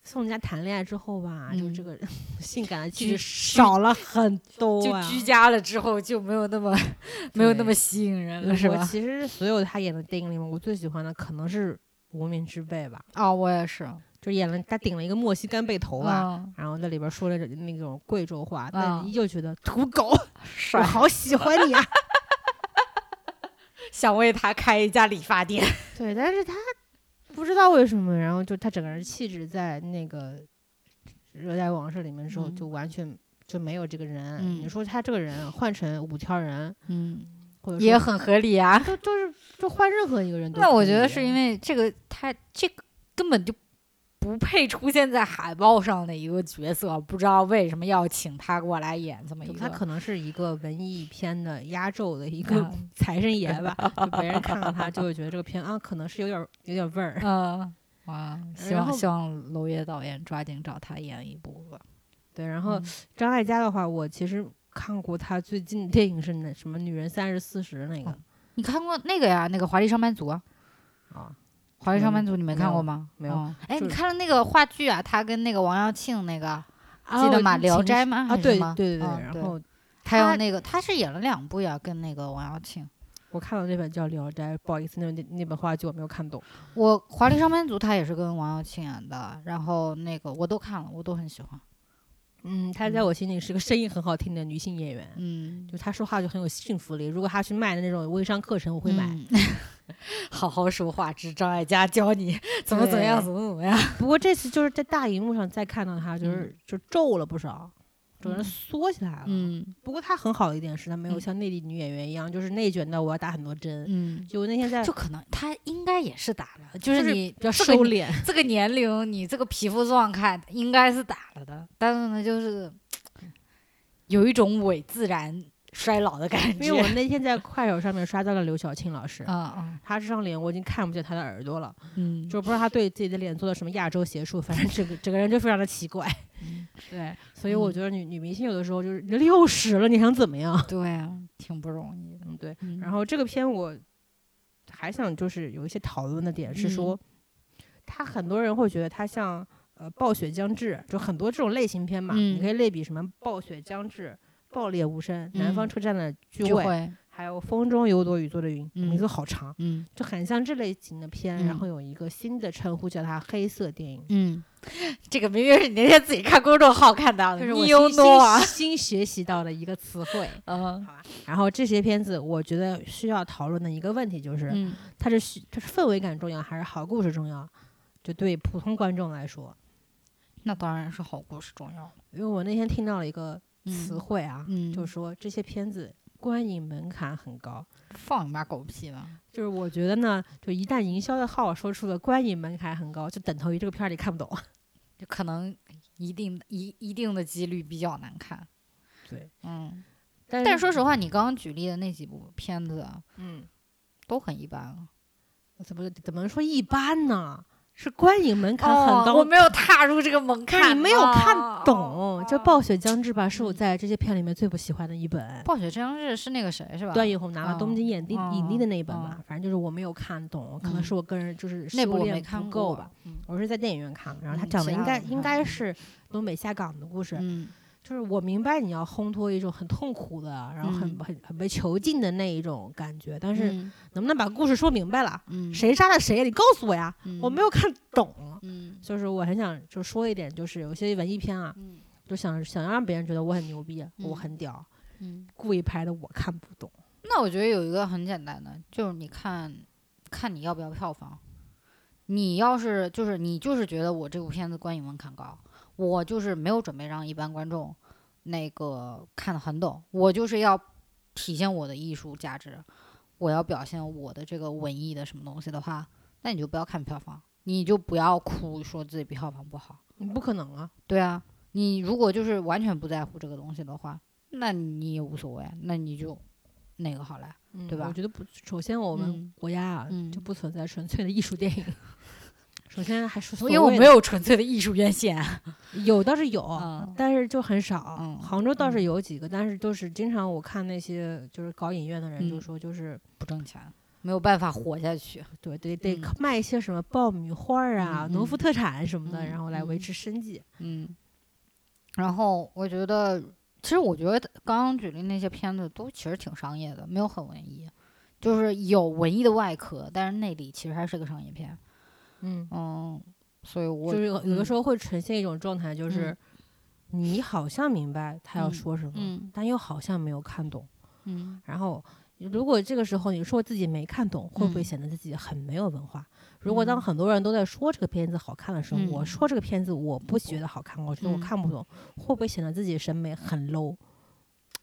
宋佳谈恋爱之后吧，就嗯这个 性感的气居质少了很多就啊。居家了之后就没有那么 没有那么吸引人了，是吧？我其实所有他演的电影里面，我最喜欢的可能是《无名之辈》吧，哦，我也是，就演了他顶了一个墨西干背头吧。嗯，然后在里边说了那种贵州话，但依旧觉得土狗，我，好喜欢你啊！想为他开一家理发店。对，但是他不知道为什么，然后就他整个人气质在那个《热带往事》里面的时候，嗯就完全就没有这个人。嗯你说他这个人换成五条人，嗯，或者也很合理啊。就就是就换任何一个人都。那我觉得是因为这个，他这个根本就不配出现在海报上的一个角色，不知道为什么要请他过来演这么一个。他可能是一个文艺片的压轴的一个嗯 财神爷吧，就别人看到他就会觉得这个片啊，可能是有点儿有点味儿。嗯。哇，希望希望娄烨导演抓紧找他演一部吧。对，然后嗯张艾嘉的话，我其实看过他最近电影是那什么《女人三十四十》那个哦你看过那个呀？那个《华丽上班族》啊，啊，《华丽上班族》你没看过吗？没有哦哎，你看了那个话剧啊？他跟那个王耀庆那个，啊记得吗？《聊斋》吗？啊，对对对对，嗯然后还有那个他是演了两部呀，跟那个王耀庆。我看了那本叫《聊斋》，不好意思，那那那本话剧我没有看懂。我《华丽上班族》他也是跟王耀庆演的，然后那个我都看了，我都很喜欢。嗯，她在我心里是个声音很好听的女性演员，嗯，就她说话就很有说服力。如果她去卖的那种微商课程，我会买。嗯 好好说话，之张艾嘉教你 怎么怎么样，怎么怎么样。不过这次就是在大荧幕上再看到她，就是、就皱了不少，整个人嗯缩起来了。嗯。不过她很好的一点是，她没有嗯像内地女演员一样，就是内卷到我要打很多针。嗯，就那天在就可能他应该也是打了，就就是你比较这个收敛，这个年龄，你这个皮肤状态应该是打了的，但是呢，就是有一种伪自然衰老的感觉。因 为我那天在快手上面刷到了刘晓庆老师，啊啊她这张脸我已经看不见她的耳朵了，嗯，就不知道她对自己的脸做了什么亚洲邪术，反正整个整个人就非常的奇怪。嗯对，所以我嗯觉得女女明星有的时候就是六十了，你想怎么样？对啊，挺不容易的。嗯，对。嗯然后这个片我还想就是有一些讨论的点是说，他很多人会觉得他像呃《暴雪将至》，就很多这种类型片嘛，嗯你可以类比什么《暴雪将至》《爆裂无声》南方嗯车站的聚会，还有《风中有朵雨做的云》，嗯名字好长，嗯就很像这类型的片。然嗯后有一个新的称呼叫它黑色电影。嗯，这个明明是你那天自己看公众号看到的，这是我新新新学习到的一个词汇，嗯好吧？然后这些片子，我觉得需要讨论的一个问题就是，嗯它是需它是氛围感重要还是好故事重要？就对普通观众来说，那当然是好故事重要。因为我那天听到了一个词嗯汇啊，嗯，就是说这些片子观影门槛很高。放你妈狗屁吧！就是我觉得呢，就一旦营销的号说出了观影门槛很高，就等同于这个片儿你看不懂。就可能一定一一定的几率比较难看。对，嗯，但但是说实话，你刚刚举例的那几部片子啊嗯，都很一般啊。怎么怎么说一般呢？是观影门槛很哦，高。我没有踏入这个门槛，你没有看懂，哦就《暴雪将至》吧，是我在这些片里面最不喜欢的一本。暴雪将至是那个谁是吧？段奕宏拿了东京影帝、哦影帝的那一本吧，哦反正就是我没有看懂，可能嗯是我个人就是内部没看够吧。。嗯我是在电影院看的，然后他嗯讲的应该应该是东北下岗的故事，嗯就是我明白你要烘托一种很痛苦的，然后很、嗯很很被囚禁的那一种感觉，但是嗯能不能把故事说明白了？嗯，谁杀了谁？你告诉我呀！我没有看懂。嗯就是我很想就说一点，就是有些文艺片啊，嗯就想想让别人觉得我很牛逼，我嗯很屌，嗯。故意拍的我看不懂。那我觉得有一个很简单的，就是你看看你要不要票房。你要是就是你就是觉得我这部片子观影门槛高，我就是没有准备让一般观众那个看得很懂，我就是要体现我的艺术价值，我要表现我的这个文艺的什么东西的话，那你就不要看票房，你就不要哭说自己票房不好。你不可能啊！对啊，你如果就是完全不在乎这个东西的话，那你也无所谓，那你就那个好了。嗯对吧我觉得不，首先我们嗯国家啊、嗯就不存在纯粹的艺术电影。首先还是所因为我没有纯粹的艺术院线。有倒是有，嗯但是就很少。嗯杭州倒是嗯有几个，但是都是经常我看那些就是搞影院的人就嗯说，就是、不挣钱，没有办法活下去。对得得嗯卖一些什么爆米花儿啊、农夫特产什么的，嗯然后来维嗯持生计。嗯，然后我觉得，其实我觉得刚刚举例那些片子都其实挺商业的，没有很文艺，就是有文艺的外壳，但是内里其实还是个商业片。嗯，嗯，所以我就是有有的嗯时候会呈现一种状态，就是嗯你好像明白他要嗯说什么，嗯但又好像没有看懂。嗯然后，如果这个时候你说自己没看懂，会不会嗯显得自己很没有文化？如果当嗯很多人都在说这个片子好看的时候，我嗯说这个片子我不觉得好看，我觉得我嗯看不懂，会不会显得自己审美很 low？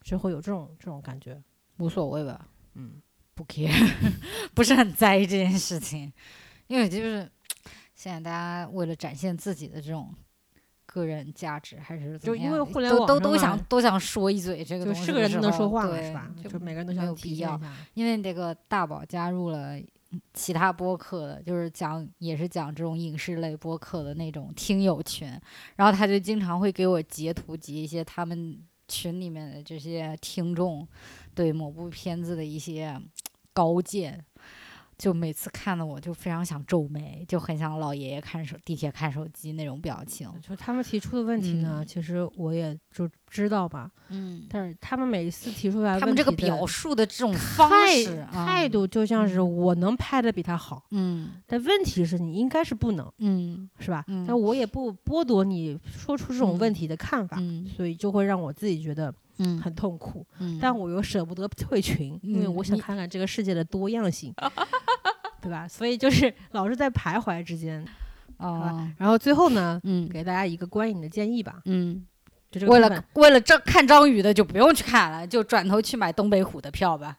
就会有这种这种感觉。无所谓吧，嗯，不 care，不是很在意这件事情，因为就是现在大家为了展现自己的这种个人价值，还是怎就因为互联都都想都想说一嘴这个东西就是个人的说话了，对是吧？就就每个人都没想有必要体现一下。因为这个大宝加入了其他播客的，就是讲也是讲这种影视类播客的那种听友群，然后他就经常会给我截图截一些他们群里面的这些听众对某部片子的一些高见。就每次看的我就非常想皱眉，就很想老爷爷看手地铁看手机那种表情。就他们提出的问题呢，嗯。其实我也就知道吧，嗯，但是他们每次提出来他们这个表述的这种方式、啊态，度，就像是嗯。我能拍的比他好，嗯。但问题是你应该是不能，嗯。是吧？嗯？但我也不。剥夺你说出这种问嗯题的看法，嗯所以就会让我自己觉得嗯很痛苦，嗯，但我又舍不得退群，因为嗯我想看看这个世界的多样性，对吧？所以就是 老是在徘徊之间。哦，然后最后呢，嗯给大家一个观影的建议吧，嗯，就这个为了为了这看章鱼的就不用去看了，就转头去买东北虎的票吧。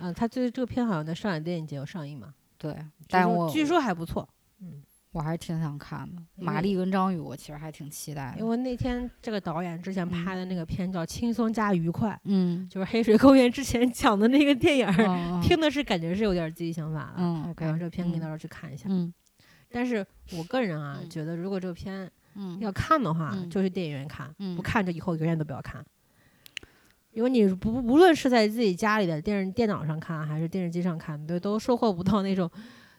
嗯，他最这个片好像在上海电影节有上映嘛，对，但我据说还不错。嗯，我还是挺想看的。因为玛丽跟章鱼，我其实还挺期待的。因为那天这个导演之前嗯拍的那个片叫《轻松加愉快》，嗯，就是黑水公园之前 讲的那个电影 听的是感觉是有点自己想法了。嗯，OK，然后这个片可以嗯到时候去看一下。嗯但是我个人啊，嗯觉得如果这个片嗯要看的话，嗯就去电影院看，嗯不看就以后永远都不要看。因为你不无论是在自己家里的电视电脑上看，还是电视机上看，都都收获不到那种，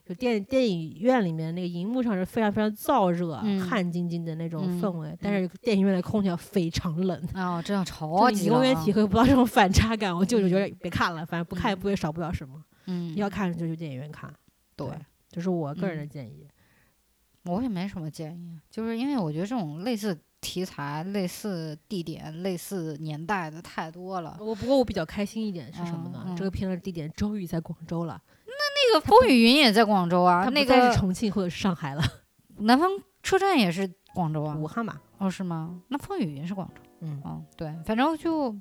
就电电影院里面那个荧幕上是非常非常燥热、嗯汗津津的那种嗯氛围，但是电影院的空调非常冷，哦，这样就超你永远体会不到这种反差感。我就觉得别看了，反正不看也嗯不会少不了什么。嗯，要看就去电影院看，对。这是我个人的嗯建议。我也没什么建议，就是因为我觉得这种类似题材、类似地点、类似年代的太多了。我不过我比较开心一点是什么呢？嗯嗯这个片的地点终于在广州了，那个风雨云也在广州啊，那个是重庆或者是上海了，南方车站也是广州啊。武汉吧。哦，是吗？那风雨云是广州。嗯，嗯，对，反正就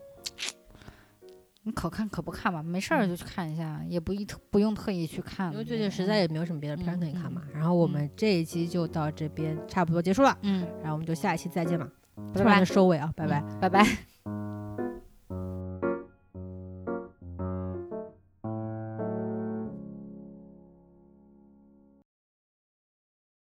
你可看可不看吧，没事儿就去看一下，也不一特不用特意去看。因为最近实在也没有什么别的片可以看嘛。嗯然后我们这一期就到这边差不多结束了，嗯，然后我们就下一期再见吧。拜拜突然的收尾啊，拜拜。拜拜。